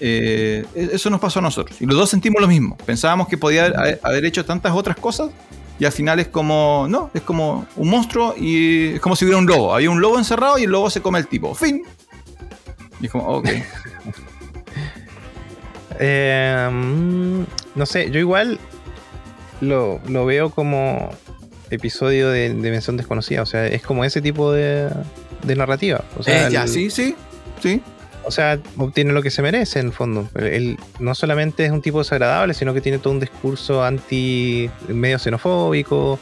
Eh, e- eso nos pasó a nosotros. Y los dos sentimos lo mismo. Pensábamos que podía haber, hecho tantas otras cosas y al final es como, no, es como un monstruo y es como si hubiera un lobo. Había un lobo encerrado y el lobo se come el tipo. Fin. Y es como, ok. Eh, mm, no sé, yo igual lo, lo veo como episodio de Dimensión Desconocida. O sea, es como ese tipo de, de narrativa. O sea, Eh, ya, el- sí, sí, sí. O sea, obtiene lo que se merece en el fondo. Él no solamente es un tipo desagradable, sino que tiene todo un discurso anti medio xenofóbico.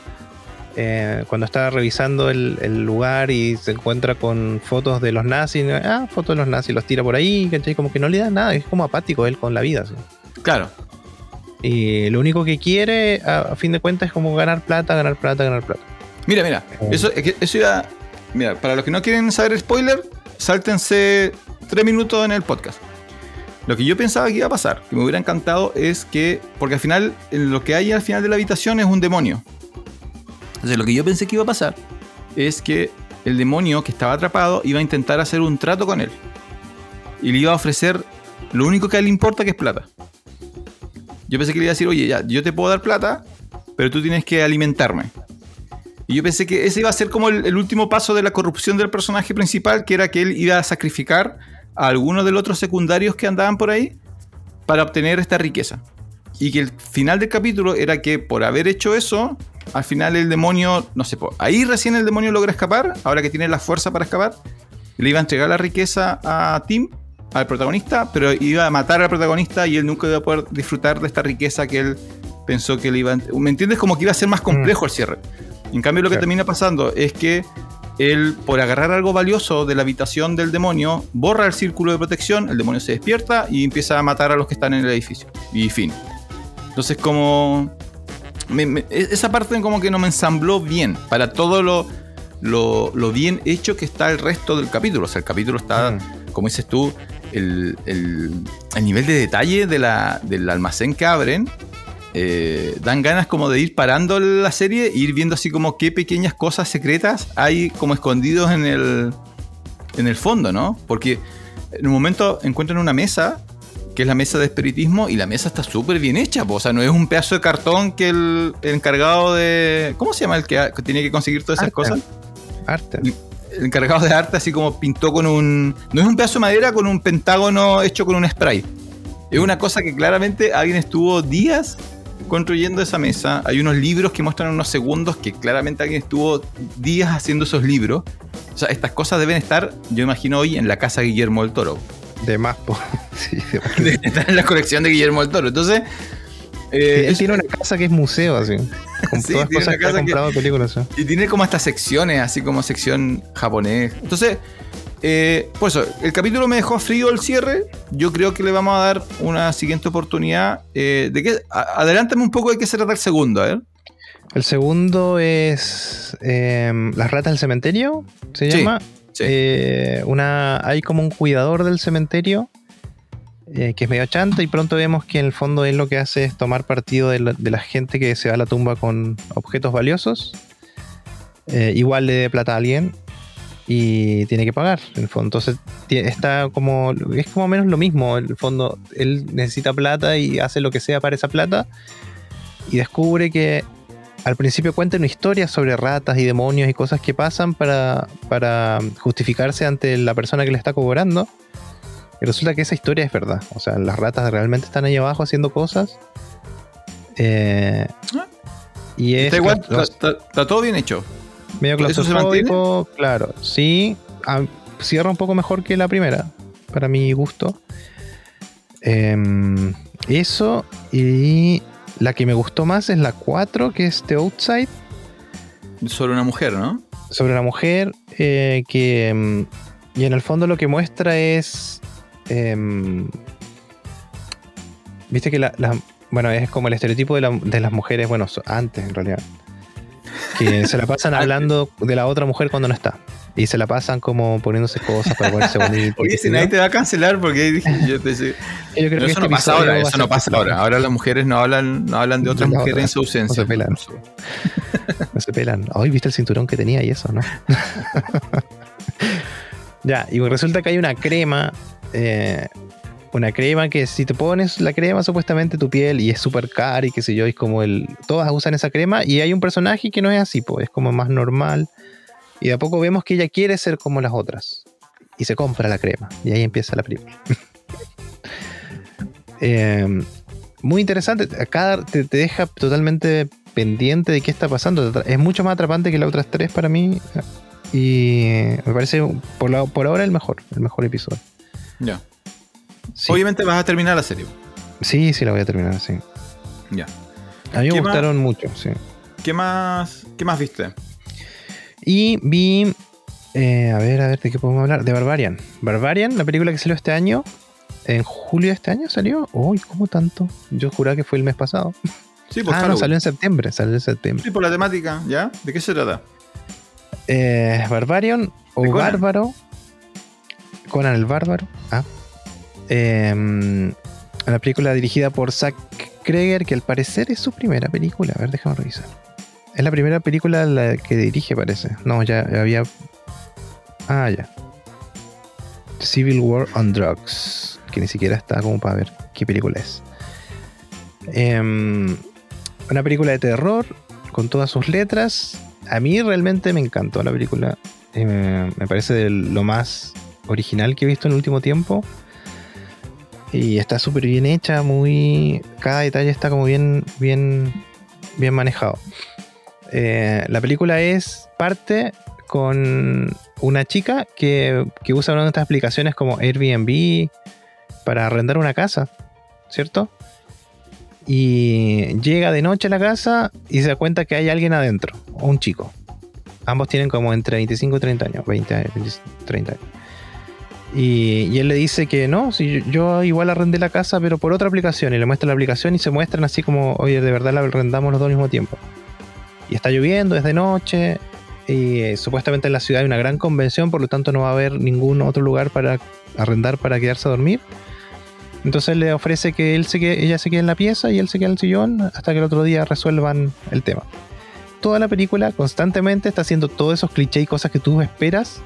Eh, cuando está revisando el, el lugar y se encuentra con fotos de los nazis, ah, fotos de los nazis, los tira por ahí, ¿cachai? Como que no le da nada, es como apático él con la vida. ¿sí? Claro. Y lo único que quiere, a, a fin de cuentas, es como ganar plata, ganar plata, ganar plata. Mira, mira, Oh. eso, eso iba. Mira, para los que no quieren saber spoiler, sáltense tres minutos en el podcast. Lo que yo pensaba que iba a pasar, que me hubiera encantado, es que. Porque al final, lo que hay al final de la habitación es un demonio. Entonces, lo que yo pensé que iba a pasar es que el demonio que estaba atrapado iba a intentar hacer un trato con él. Y le iba a ofrecer lo único que a él le importa, que es plata. Yo pensé que le iba a decir, oye, ya, yo te puedo dar plata, pero tú tienes que alimentarme. Y yo pensé que ese iba a ser como el, último paso de la corrupción del personaje principal, que era que él iba a sacrificar a algunos de los otros secundarios que andaban por ahí para obtener esta riqueza. Y que el final del capítulo era que por haber hecho eso, al final el demonio, no sé, ahí recién el demonio logra escapar, ahora que tiene la fuerza para escapar, le iba a entregar la riqueza a Tim, al protagonista, pero iba a matar al protagonista y él nunca iba a poder disfrutar de esta riqueza que él pensó que le iba a... ¿Me entiendes? Como que iba a ser más complejo el cierre. En cambio, lo que termina pasando es que él, por agarrar algo valioso de la habitación del demonio, borra el círculo de protección, el demonio se despierta y empieza a matar a los que están en el edificio. Y fin. Entonces, como. me- me- e- esa parte como que no me ensambló bien para todo lo, lo, lo bien hecho que está el resto del capítulo. O sea, el capítulo está, Mm. como dices tú, el, el- el nivel de detalle de la- del almacén que abren. eh, dan ganas como de ir parando la serie e ir viendo así como qué pequeñas cosas secretas hay como escondidos en el, en el fondo, ¿no? Porque en un momento encuentran una mesa, que es la mesa de espiritismo, y la mesa está súper bien hecha, po. o sea, no es un pedazo de cartón que el, el encargado de... ¿Cómo se llama el que, que tiene que conseguir todas esas cosas? Arte. Encargado de arte así como pintó con un... No es un pedazo de madera con un pentágono hecho con un spray. Es una cosa que claramente alguien estuvo días construyendo esa mesa. Hay unos libros que muestran unos segundos que claramente alguien estuvo días haciendo esos libros. O sea, estas cosas deben estar, yo imagino hoy, en la casa de Guillermo del Toro. De más, po. Sí, de más. Deben estar en la colección de Guillermo del Toro. Entonces, eh, él es- tiene una casa que es museo, así. Con Sí, todas cosas que ha que- comprado de películas. Y tiene como estas secciones, así como sección japonés. Entonces, eh, por eso, el capítulo me dejó frío el cierre. Yo creo que le vamos a dar una siguiente oportunidad. eh, de que, a- adelántame un poco de qué se trata el segundo, a ver. El segundo es em, Las ratas del cementerio, se Sí, llama. sí. Eh, una, hay como un cuidador del cementerio eh, que es medio chanta y pronto vemos que en el fondo él lo que hace es tomar partido de la, gente que se va a la tumba con objetos valiosos. Eh, igual le dé plata a alguien y tiene que pagar en. Entonces está como, es como menos lo mismo. En el fondo él necesita plata y hace lo que sea para esa plata y descubre que al principio cuenta una historia sobre ratas y demonios y cosas que pasan para justificarse ante la persona que le está cobrando. Y resulta que esa historia es verdad. O sea, las ratas realmente están ahí abajo haciendo cosas. Eh, y es Está igual, claustro- está, está- está todo bien hecho. medio ¿Eso se claustrofóbico, claro. Sí, ah, cierra un poco mejor que la primera, para mi gusto. Em, eso, y la que me gustó más es la 4, que es The Outside. Sobre una mujer, ¿no? sobre la mujer eh, que mm, y en el fondo lo que muestra es em, viste que la, la- bueno es como el estereotipo de, la- de las mujeres bueno antes en realidad que se la pasan hablando de la otra mujer cuando no está y se la pasan como poniéndose cosas para ponerse bonita y Oye, si nadie te va a cancelar porque dije, yo te sé. Yo creo Pero que eso este no pasa ahora, eso no pasa ahora. Ahora las mujeres no hablan, no hablan de otras mujeres otra, en su ausencia. no se pelan. No se pelan. Hoy viste el cinturón que tenía y eso, ¿no? ya, y resulta que hay una crema. Eh, una crema que si te pones la crema, supuestamente tu piel, y es súper cara y qué sé yo, es como el. Todas usan esa crema, y hay un personaje que no es así, pues, es como más normal. Y de a poco vemos que ella quiere ser como las otras. Y se compra la crema. Y ahí empieza la película. Eh, muy interesante. Acá te, deja totalmente pendiente de qué está pasando. Es mucho más atrapante que las otras tres para mí. Y me parece por, por ahora el mejor, el mejor episodio. Ya. Sí, Obviamente vas a terminar la serie. sí, sí, la voy a terminar, sí. Ya. A mí me ¿Qué más? gustaron mucho, sí. ¿Qué más, qué más viste? Y vi, eh, a ver, a ver, ¿de qué podemos hablar? De Barbarian. Barbarian, la película que salió este año. En julio de este año salió. Uy, ¿cómo tanto? Yo juraba que fue el mes pasado. Sí, por ah, no, salió en septiembre. Salió en septiembre. Sí, por la temática, ¿ya? ¿De qué se trata? Eh, Barbarian o. Bárbaro. Conan el Bárbaro. Ah. Una película dirigida por Zack Kreger, que al parecer es su primera película. A ver, déjame revisar. Es la primera película la que dirige, parece. No, ya había. Ah, ya. Civil War on Drugs. Que ni siquiera está como para ver qué película es. Em, una película de terror con todas sus letras. A mí realmente me encantó la película. Eh, me parece lo más original que he visto en el último tiempo. Y está súper bien hecha, muy. Cada detalle está como bien, bien, bien manejado. Eh, la película es parte con una chica que, que usa una de estas aplicaciones como Airbnb para arrendar una casa, ¿cierto? Y llega de noche a la casa y se da cuenta que hay alguien adentro, un chico. Ambos tienen como entre 25 y 30 años, 20 años, 20, 30 años. Y, él le dice que no, si yo, yo igual arrendé la casa, pero por otra aplicación. Y le muestra la aplicación y se muestran así como, oye, de verdad la arrendamos los dos al mismo tiempo. Y está lloviendo, es de noche. Y eh, supuestamente en la ciudad hay una gran convención, por lo tanto no va a haber ningún otro lugar para arrendar para quedarse a dormir. Entonces le ofrece que él se quede- ella se quede en la pieza y él se quede en el sillón hasta que el otro día resuelvan el tema. Toda la película constantemente está haciendo todos esos clichés y cosas que tú esperas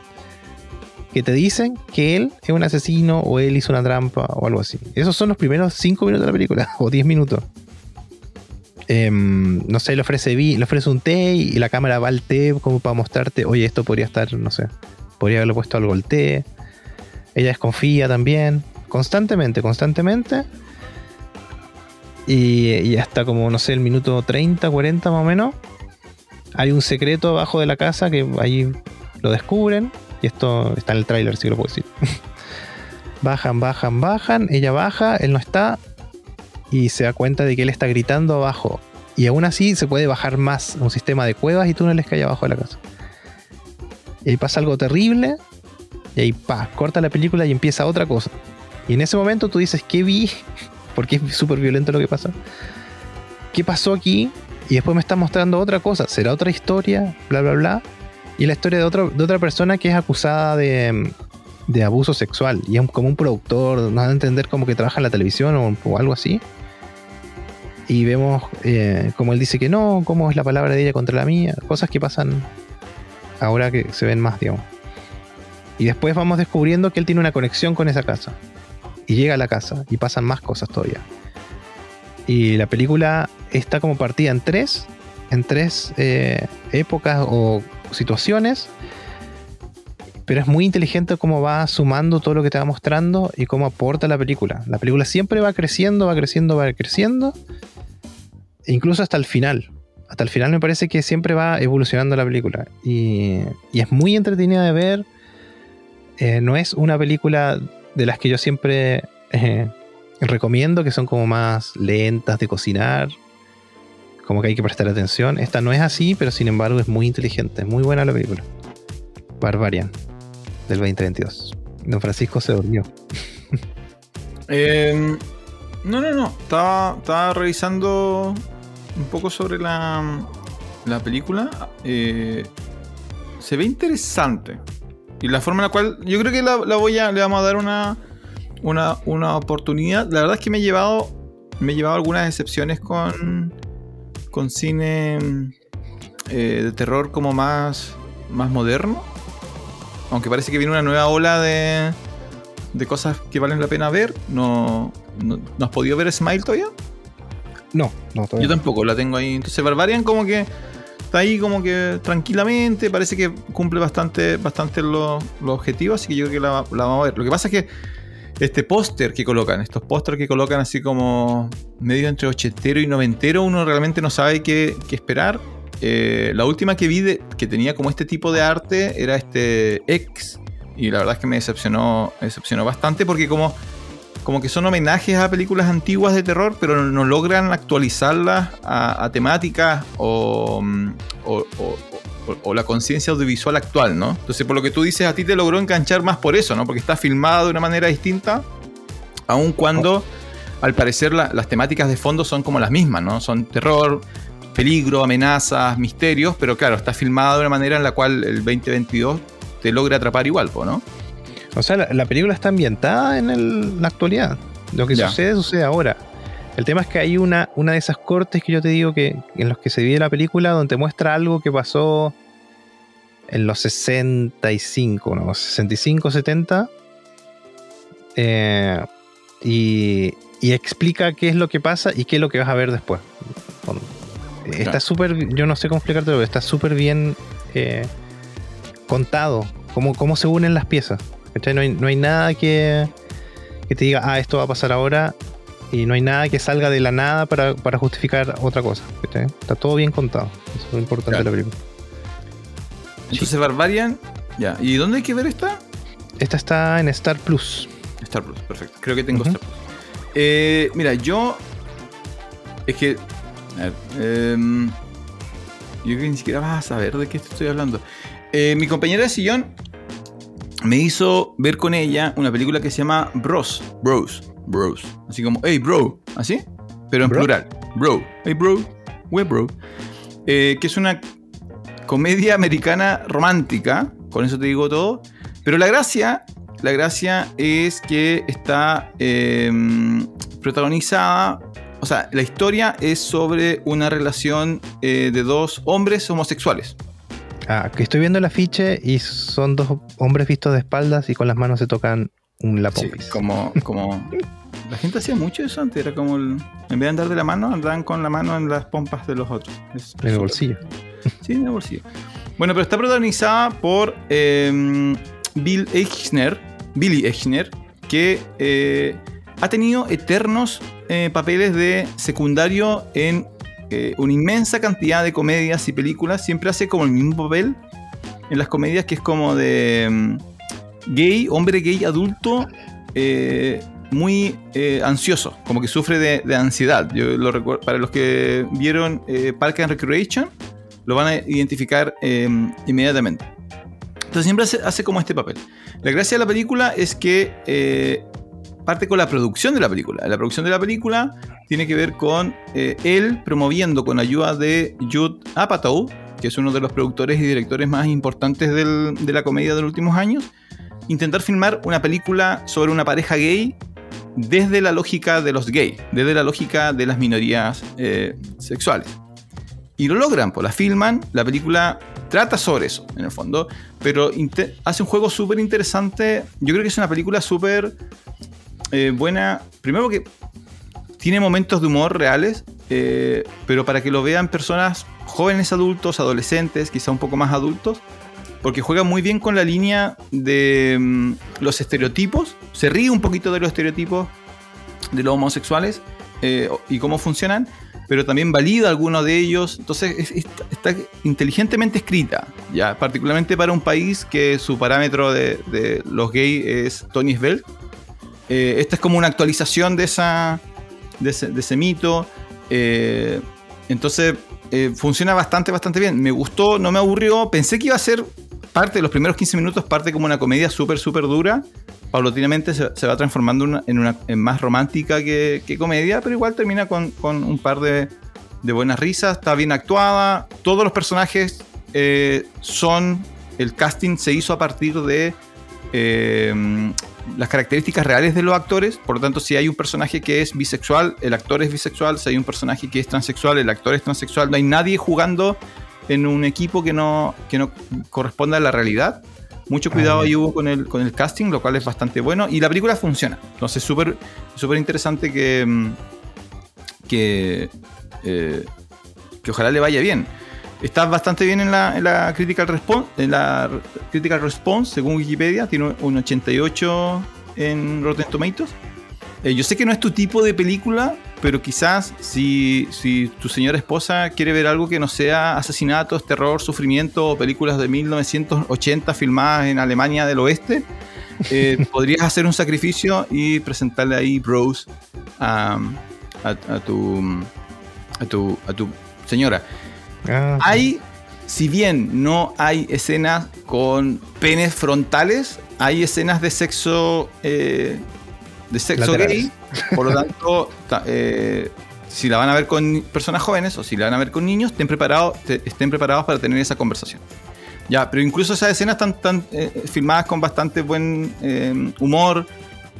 que te dicen que él es un asesino o él hizo una trampa o algo así. Esos son los primeros 5 minutos de la película o 10 minutos. Em, no sé, le ofrece, le ofrece un té y la cámara va al té como para mostrarte, oye, esto podría estar, no sé, podría haberle puesto algo al té. Ella desconfía también, constantemente, constantemente. Y, y hasta como, no sé, el minuto 30, 40 más o menos, hay un secreto abajo de la casa que ahí lo descubren. Y esto está en el tráiler, si lo puedo decir. bajan, bajan, bajan. Ella baja, él no está. Y se da cuenta de que él está gritando abajo. Y aún así se puede bajar más un sistema de cuevas y túneles que hay abajo de la casa. Y ahí pasa algo terrible. Y ahí pa, corta la película y empieza otra cosa. Y en ese momento tú dices, ¿qué vi? Porque es súper violento lo que pasa. ¿Qué pasó aquí? Y después me está mostrando otra cosa. ¿Será otra historia? Bla, bla, bla. Y la historia de, otro, de otra persona que es acusada de, de abuso sexual. Y es como un productor, nos da a entender como que trabaja en la televisión o, o algo así. Y vemos eh, como él dice que no, cómo es la palabra de ella contra la mía. Cosas que pasan ahora que se ven más, digamos. Y después vamos descubriendo que él tiene una conexión con esa casa. Y llega a la casa y pasan más cosas todavía. Y la película está como partida en tres, en tres eh, épocas o situaciones. Pero es muy inteligente cómo va sumando todo lo que te va mostrando y cómo aporta la película. La película siempre va creciendo, va creciendo, va creciendo. E incluso hasta el final. Hasta el final me parece que siempre va evolucionando la película. Y, es muy entretenida de ver. Eh, no es una película de las que yo siempre eh, recomiendo, que son como más lentas de cocinar. Como que hay que prestar atención. Esta no es así, pero sin embargo es muy inteligente. Muy buena la película. Barbarian, del 2022. Don Francisco se durmió. Eh, no, no, no. Estaba, estaba revisando un poco sobre la, la película. Eh, se ve interesante. Y la forma en la cual. Yo creo que la, la voy a. Le vamos a dar una, una, una oportunidad. La verdad es que me he llevado. Me he llevado algunas excepciones con. Con cine. eh, de terror como más. Más moderno. Aunque parece que viene una nueva ola de de cosas que valen la pena ver. No, no, ¿no has podido ver Smile todavía? No, no, todavía Yo tampoco, la tengo ahí. Entonces Barbarian como que está ahí como que tranquilamente, parece que cumple bastante, bastante los los objetivos, así que yo creo que la, la vamos a ver. Lo que pasa es que este póster que colocan, estos pósters que colocan así como medio entre ochentero y noventero, uno realmente no sabe qué, qué esperar. Eh, la última que vi de- que tenía como este tipo de arte era este X. Y la verdad es que me decepcionó, me decepcionó bastante porque como, como que son homenajes a películas antiguas de terror, pero no, logran actualizarlas a, a temáticas o- o- o- o la conciencia audiovisual actual, ¿no? Entonces, por lo que tú dices, a ti te logró enganchar más por eso, ¿no? Porque está filmada de una manera distinta, aun cuando al parecer la- las temáticas de fondo son como las mismas, ¿no? Son terror, peligro, amenazas, misterios, pero claro, está filmada de una manera en la cual el 2022 te logra atrapar igual, ¿no? O sea, la, la película está ambientada en el- la actualidad. Lo que Ya. sucede, sucede ahora. El tema es que hay una, una de esas cortes que yo te digo que en los que se divide la película donde muestra algo que pasó en los 65, ¿no? 65, 70. eh, y, y explica qué es lo que pasa y qué es lo que vas a ver después. Está súper, yo no sé cómo explicarte, pero está súper bien eh, contado, cómo, cómo se unen las piezas. No hay, no hay nada que, que te diga, ah, esto va a pasar ahora, y no hay nada que salga de la nada para, para justificar otra cosa. Está todo bien contado. Eso es lo importante Claro. de la película. Entonces Barbarian, ya. ¿Y dónde hay que ver esta? Esta está en Star Plus. Star Plus, perfecto. Creo que tengo. Star Plus. Eh, mira, yo. Es que. a ver, em, yo creo que ni siquiera vas a saber de qué estoy hablando. Eh, mi compañera de sillón me hizo ver con ella una película que se llama Bros. Bros. Bros. Así como, hey, bro. ¿Así? Pero en Bro. plural. Bro. Hey, bro. We, bro. Eh, que es una comedia americana romántica. Con eso te digo todo. Pero la gracia, la gracia es que está eh, protagonizada. O sea, la historia es sobre una relación eh, de dos hombres homosexuales. Ah, que estoy viendo el afiche y son dos hombres vistos de espaldas y con las manos se tocan un la Sí, pompis. como, como. La gente hacía mucho eso antes, era como el- en vez de andar de la mano, andaban con la mano en las pompas de los otros. Es- en el bolsillo. Sí, en el bolsillo. Bueno, pero está protagonizada por eh, Bill Eichner, Billy Eichner, que eh, ha tenido eternos eh, papeles de secundario en eh, una inmensa cantidad de comedias y películas. Siempre hace como el mismo papel en las comedias, que es como de mm, gay, hombre gay adulto, eh, muy eh, ansioso, como que sufre de, ansiedad. Yo lo para los que vieron eh, Park and Recreation, lo van a identificar eh, inmediatamente. Entonces siempre hace, como este papel. La gracia de la película es que eh, parte con la producción de la película. La producción de la película tiene que ver con él promoviendo con ayuda de Judd Apatow, que es uno de los productores y directores más importantes de la comedia de los últimos años, intentar filmar una película sobre una pareja gay desde la lógica de los gays, desde la lógica de las minorías eh, sexuales. Y lo logran, pues la filman, la película trata sobre eso, en el fondo, pero hace un juego súper interesante. Yo creo que es una película súper eh, buena, primero que tiene momentos de humor reales, eh, pero para que lo vean personas jóvenes adultos, adolescentes, quizá un poco más adultos, porque juega muy bien con la línea de mm, los estereotipos, se ríe un poquito de los estereotipos de los homosexuales eh, y cómo funcionan, pero también valida algunos de ellos. Entonces es- es- está inteligentemente escrita, ya particularmente para un país que su parámetro de, los gays es Tony Svelte. Eh, esta es como una actualización de, esa, de, ese, mito. eh, entonces funciona bastante, bastante bien. Me gustó, no me aburrió. Pensé que iba a ser parte los primeros 15 minutos, parte como una comedia súper, súper dura. Paulatinamente se, va transformando en una en más romántica que, que comedia, pero igual termina con, con un par de, de buenas risas. Está bien actuada. Todos los personajes eh, son. El casting se hizo a partir de eh, las características reales de los actores. Por lo tanto, si hay un personaje que es bisexual, el actor es bisexual. Si hay un personaje que es transexual, el actor es transexual. No hay nadie jugando en un equipo que no, que no corresponda a la realidad. Mucho cuidado Ah, ahí hubo con el, con el casting, lo cual es bastante bueno. Y la película funciona. Entonces, súper súper interesante que, mm, que, eh, que ojalá le vaya bien. Está bastante bien en la, en la critical response, en la critical response, según Wikipedia, tiene un 88 en Rotten Tomatoes. Eh, yo sé que no es tu tipo de película, pero quizás si, si tu señora esposa quiere ver algo que no sea asesinatos, terror, sufrimiento o películas de 1980 filmadas en Alemania del Oeste, eh, podrías hacer un sacrificio y presentarle ahí Bros a, a- a tu, a, tu, a tu señora. Ah, Hay, si bien no hay escenas con penes frontales, hay escenas de sexo eh, de sexo Laterales. gay. Por lo tanto, ta- eh, si la van a ver con personas jóvenes o si la van a ver con niños, estén preparados, estén preparados para tener esa conversación. Ya, pero incluso esas escenas están, eh, filmadas con bastante buen eh, humor.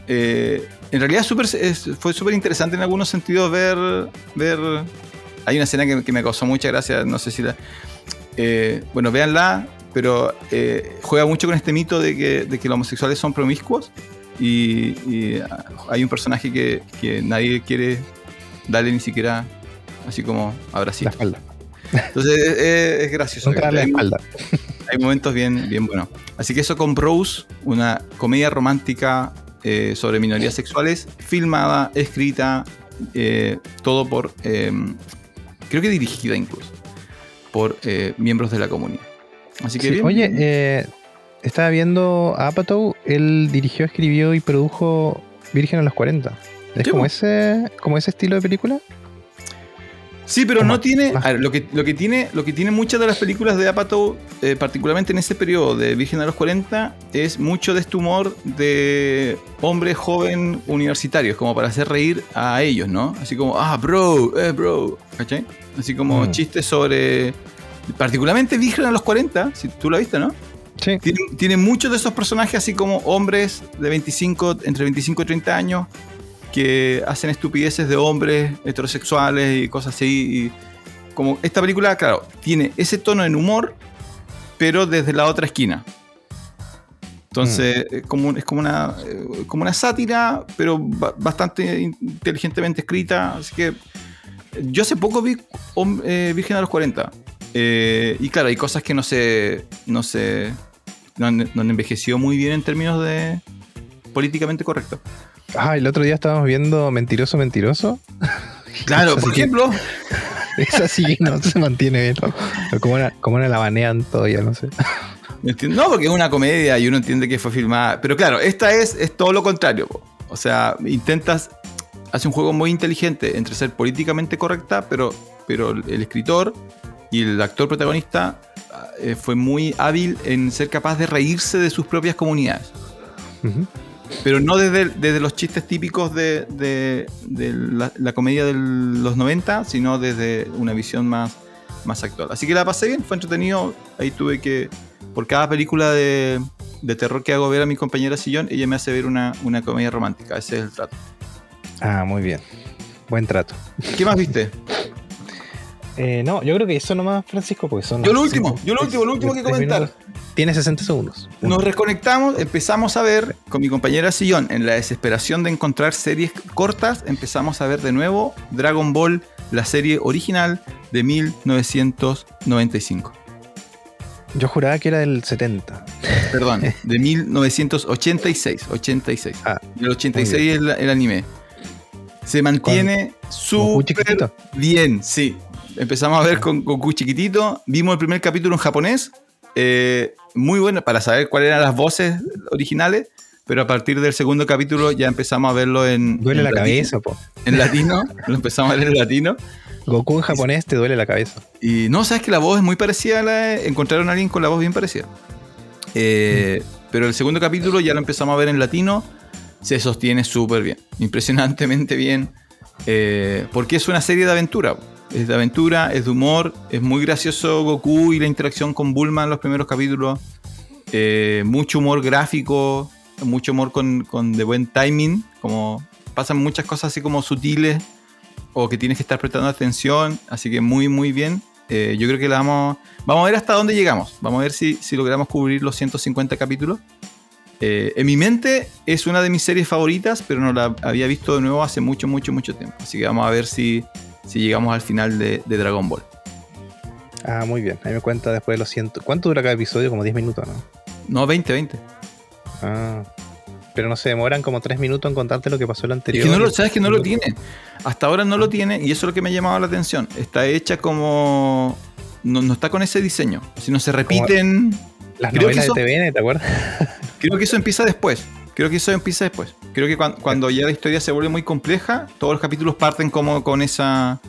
Eh, en realidad fue súper interesante en algunos sentidos ver, ver... Hay una escena que, que me causó mucha gracia, no sé si la... bueno, véanla, pero juega mucho con este mito de que, de que los homosexuales son promiscuos y, y, ah, hay un personaje que, que nadie quiere darle ni siquiera así como la abracito. espalda. Entonces es, gracioso. Nunca darle la espalda. hay momentos bien, bien buenos. Así que eso con Bros, una comedia romántica eh, sobre minorías sexuales, filmada, escrita, eh, todo por, eh, creo que dirigida incluso, por eh, miembros de la comunidad. Así que Sí, bien. Oye, eh, estaba viendo a Apatow, él dirigió, escribió y produjo Virgen a los 40. ¿Es como ese, como ese estilo de película? Sí, pero no tiene. A ver, lo, que, lo, que tiene lo que tiene muchas de las películas de Apatow, eh, particularmente en ese periodo de Virgen a los 40, es mucho de este humor de hombre joven universitarios, como para hacer reír a ellos, ¿no? Así como, ah, bro, eh, bro, ¿cachai? Así como Mm. chistes sobre. Particularmente Virgen a los 40, si tú la viste, ¿no? Sí. Tiene, tiene muchos de esos personajes, así como hombres de 25, entre 25 y 30 años, que hacen estupideces de hombres heterosexuales y cosas así. y como esta película, claro, tiene ese tono en humor, pero desde la otra esquina. Entonces, es, como, es como, una, eh, como una sátira, pero ba- bastante inteligentemente escrita. Así que yo hace poco vi eh, Virgen a los 40. eh, y claro, hay cosas que no se. No se. No no han envejecido muy bien en términos de políticamente correcto. Ah, el otro día estábamos viendo Mentiroso, Mentiroso. Claro, Así por que- ejemplo, Esa sí no se mantiene bien. ¿no? Como una, como una la banean todavía, no sé. No, porque es una comedia y uno entiende que fue filmada. Pero claro, esta es, es todo lo contrario. po. O sea, intentas. Hace un juego muy inteligente entre ser políticamente correcta, pero, pero el escritor y el actor protagonista eh, fue muy hábil en ser capaz de reírse de sus propias comunidades. Pero no desde, desde los chistes típicos de, de- de la, la comedia de los 90, sino desde una visión más, más actual. Así que la pasé bien, fue entretenido. Ahí tuve que, por cada película de, de terror que hago ver a mi compañera Sillón, ella me hace ver una, una comedia romántica. Ese es el trato. Ah, muy bien. Buen trato. ¿Qué más viste? Eh, no, yo creo que eso nomás, Francisco, porque son. Yo lo último, cinco- yo lo último, lo último que comentar. minutos. Tiene 60 segundos. Nos reconectamos, empezamos a ver con mi compañera Sillón, en la desesperación de encontrar series cortas, empezamos a ver de nuevo Dragon Ball, la serie original de 1995. Yo juraba que era del 70. Perdón, de 1986. 86. Ah, el 86 el, el anime. Se mantiene súper bien, sí. Empezamos a ver con Goku chiquitito. Vimos el primer capítulo en japonés. eh, muy bueno para saber cuáles eran las voces originales. Pero a partir del segundo capítulo ya empezamos a verlo en. Duele en la latino- cabeza, po. En latino. lo empezamos a ver en latino. Goku en japonés te duele la cabeza. Y no, sabes que la voz es muy parecida a la de- Encontraron a alguien con la voz bien parecida. Eh, Pero el segundo capítulo ya lo empezamos a ver en latino. Se sostiene súper bien. Impresionantemente bien. eh, porque es una serie de aventura. Es de aventura, es de humor. Es muy gracioso Goku y la interacción con Bulma en los primeros capítulos. eh, mucho humor gráfico. Mucho humor con, con de buen timing. Como pasan muchas cosas así como sutiles o que tienes que estar prestando atención, así que muy muy bien. Eh, yo creo que la vamos, vamos a ver hasta dónde llegamos, vamos a ver si, si logramos cubrir los 150 capítulos. Eh, en mi mente es una de mis series favoritas, pero no la había visto de nuevo hace mucho, mucho, mucho tiempo. Así que vamos a ver si, si llegamos al final de, de Dragon Ball. Ah, muy bien. Ahí me cuenta después de los 100. ¿Cuánto dura cada episodio? Como 10 minutos, ¿no? No, 20, 20. Ah. Pero no se demoran como 3 minutos en contarte lo que pasó el Es anterior. que no lo, sabes que no lo tiene. Hasta ahora no lo tiene y eso es lo que me ha llamado la atención. Está hecha como... No, no está con ese diseño. Si no se repiten... Las Creo que novelas eso- de TVN, ¿te acuerdas? Creo que eso empieza después. Creo que eso empieza después. Creo que cuan- cuando, ya la historia se vuelve muy compleja, todos los capítulos parten como con esa.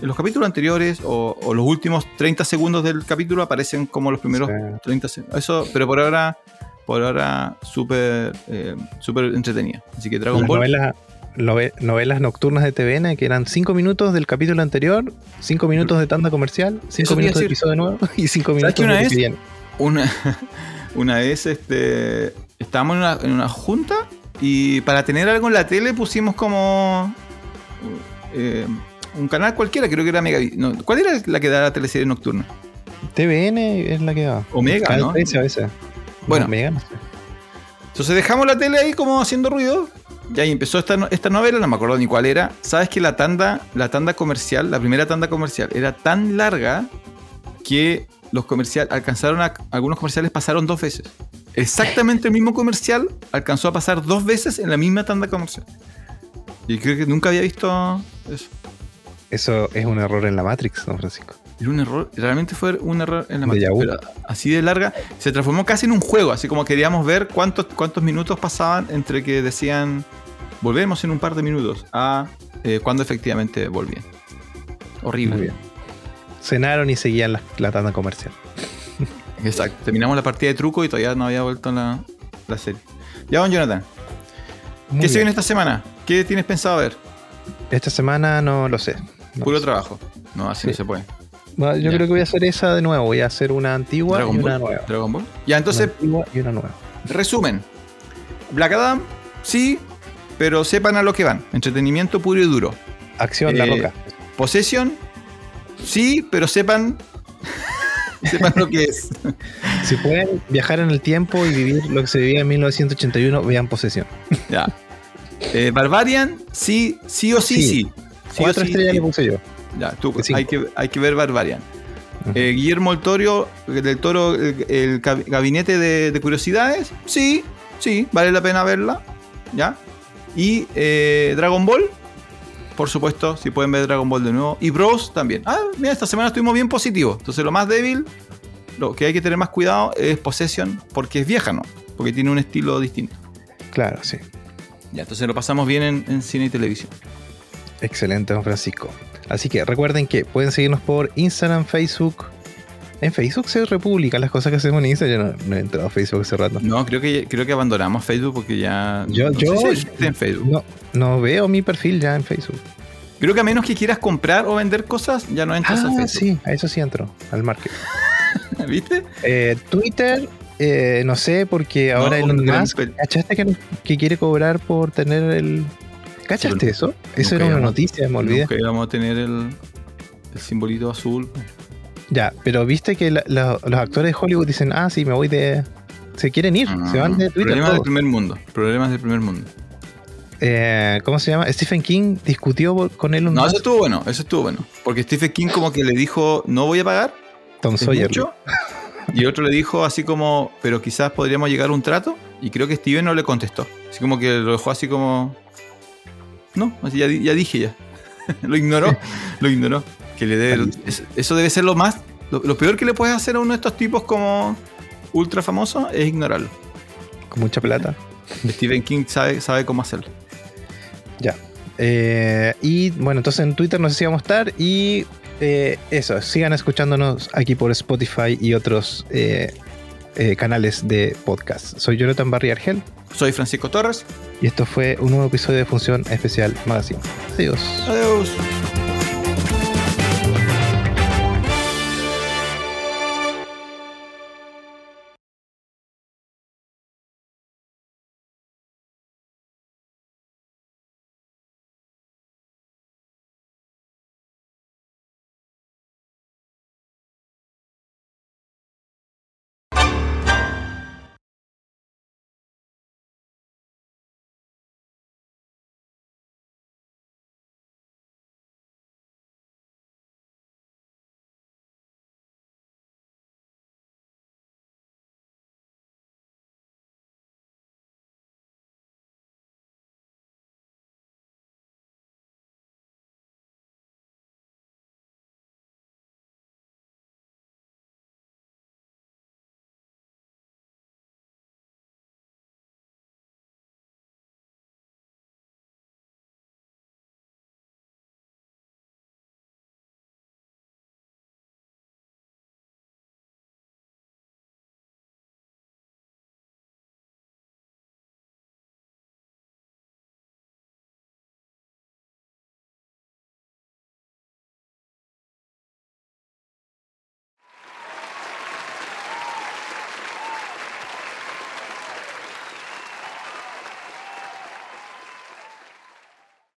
En los capítulos anteriores o, o los últimos 30 segundos del capítulo aparecen como los primeros Sí. 30 segundos. Eso, pero por ahora, por ahora, súper eh, súper entretenida. Así que Dragon Las Ball. novelas, nove- novelas nocturnas de TVN que eran 5 minutos del capítulo anterior, 5 minutos de tanda comercial, 5 te iba a minutos de episodio nuevo y 5 minutos que una de vez-. Una, una vez este, estábamos en una, en una junta y para tener algo en la tele pusimos como eh, un canal cualquiera, creo que era Mega. no, ¿Cuál era la que da la teleserie nocturna? TVN es la que va. Omega, ¿no? 13 a veces. Bueno. No, Omega, no sé. Entonces dejamos la tele ahí como haciendo ruido. Y ahí empezó esta, esta novela, no me acuerdo ni cuál era. Sabes que la tanda, la tanda comercial, la primera tanda comercial, era tan larga que los comerciales alcanzaron a. Algunos comerciales pasaron dos veces. Exactamente el mismo comercial alcanzó a pasar dos veces en la misma tanda comercial. Y creo que nunca había visto eso. Eso es un error en la Matrix, don Francisco. Era un error, realmente fue un error en la vu. Pero así de larga, se transformó casi en un juego, así como queríamos ver cuántos, cuántos minutos pasaban entre que decían volvemos en un par de minutos a eh, cuando efectivamente volvían. Horrible. Muy bien. Cenaron y seguían la, la tanda comercial. Exacto. Terminamos la partida de truco y todavía no había vuelto la, la serie. Ya, don Jonathan. Muy ¿Qué se viene esta semana? ¿Qué tienes pensado ver? Esta semana no lo sé. No Puro sé. trabajo. No, así Sí. no se puede. Yo Ya. creo que voy a hacer esa de nuevo. Voy a hacer una antigua Dragon y una nueva. Dragon Ball. Ya, entonces, Una antigua y una nueva. resumen. Black Adam, sí, pero sepan a lo que van. Entretenimiento puro y duro. Acción, la Eh, roca. Possession, sí, pero sepan. Sepan lo que es. Si pueden viajar en el tiempo y vivir lo que se vivía en 1981, vean posesión. Ya. Eh, Barbarian, sí, sí o sí, Sí. sí. Sí Cuatro sí, estrellas le puse yo. Ya, tú, hay que, hay que ver Barbarian. Eh, Guillermo el Toro, del Toro, el, gabinete de, de curiosidades, sí, sí, vale la pena verla. ¿Ya? Y eh, Dragon Ball, por supuesto, si pueden ver Dragon Ball de nuevo. Y Bros también. Ah, mira, esta semana estuvimos bien positivos. Entonces, lo más débil, lo que hay que tener más cuidado es Possession, porque es vieja, ¿no? Porque tiene un estilo distinto. Claro, sí. Ya, entonces lo pasamos bien en, en cine y televisión. Excelente, don Francisco. Así que recuerden que pueden seguirnos por Instagram, Facebook. En Facebook se republican las cosas que hacemos en Instagram. Yo no, no he entrado a Facebook hace rato. No, creo que, creo que abandonamos Facebook porque ya. Yo- no yo- si en Facebook. No, no veo mi perfil ya en Facebook. Creo que a menos que quieras comprar o vender cosas, ya no entras a Ah, Facebook. sí, a eso sí entro, al market. ¿Viste? Eh, Twitter, eh, no sé, porque ahora Elon Musk, ¿cachaste que, que quiere cobrar por tener el... ¿Cachaste eso? Eso era una íbamos- noticia, me olvidé. Nunca íbamos a tener el, el simbolito azul. Ya, pero viste que la- la- los actores de Hollywood dicen, ah, sí, me voy de... Se quieren ir, se van de Twitter. Problemas del primer mundo. Problemas del primer mundo. Eh, ¿Cómo se llama? Stephen King discutió con Elon No, eso estuvo bueno, eso estuvo bueno. Porque Stephen King como que le dijo, no voy a pagar, Tom Sawyer. mucho. Y otro le dijo así como, pero quizás podríamos llegar a un trato. Y creo que Steven no le contestó. Así como que lo dejó así como... No, así ya dije ya. lo ignoró, lo ignoró. Que le debe, es- eso debe ser lo más... Lo, lo peor que le puedes hacer a uno de estos tipos como ultra famosos es ignorarlo. Con mucha plata. Stephen King sabe, sabe cómo hacerlo. Ya. Eh, y bueno, entonces en Twitter no sé si vamos a estar. Y eh, eso, sigan escuchándonos aquí por Spotify y otros eh, canales de podcast. Soy Jonathan Barry Argel Soy Francisco Torres. y esto fue un nuevo episodio de Función Especial Magazine. Adiós. Adiós.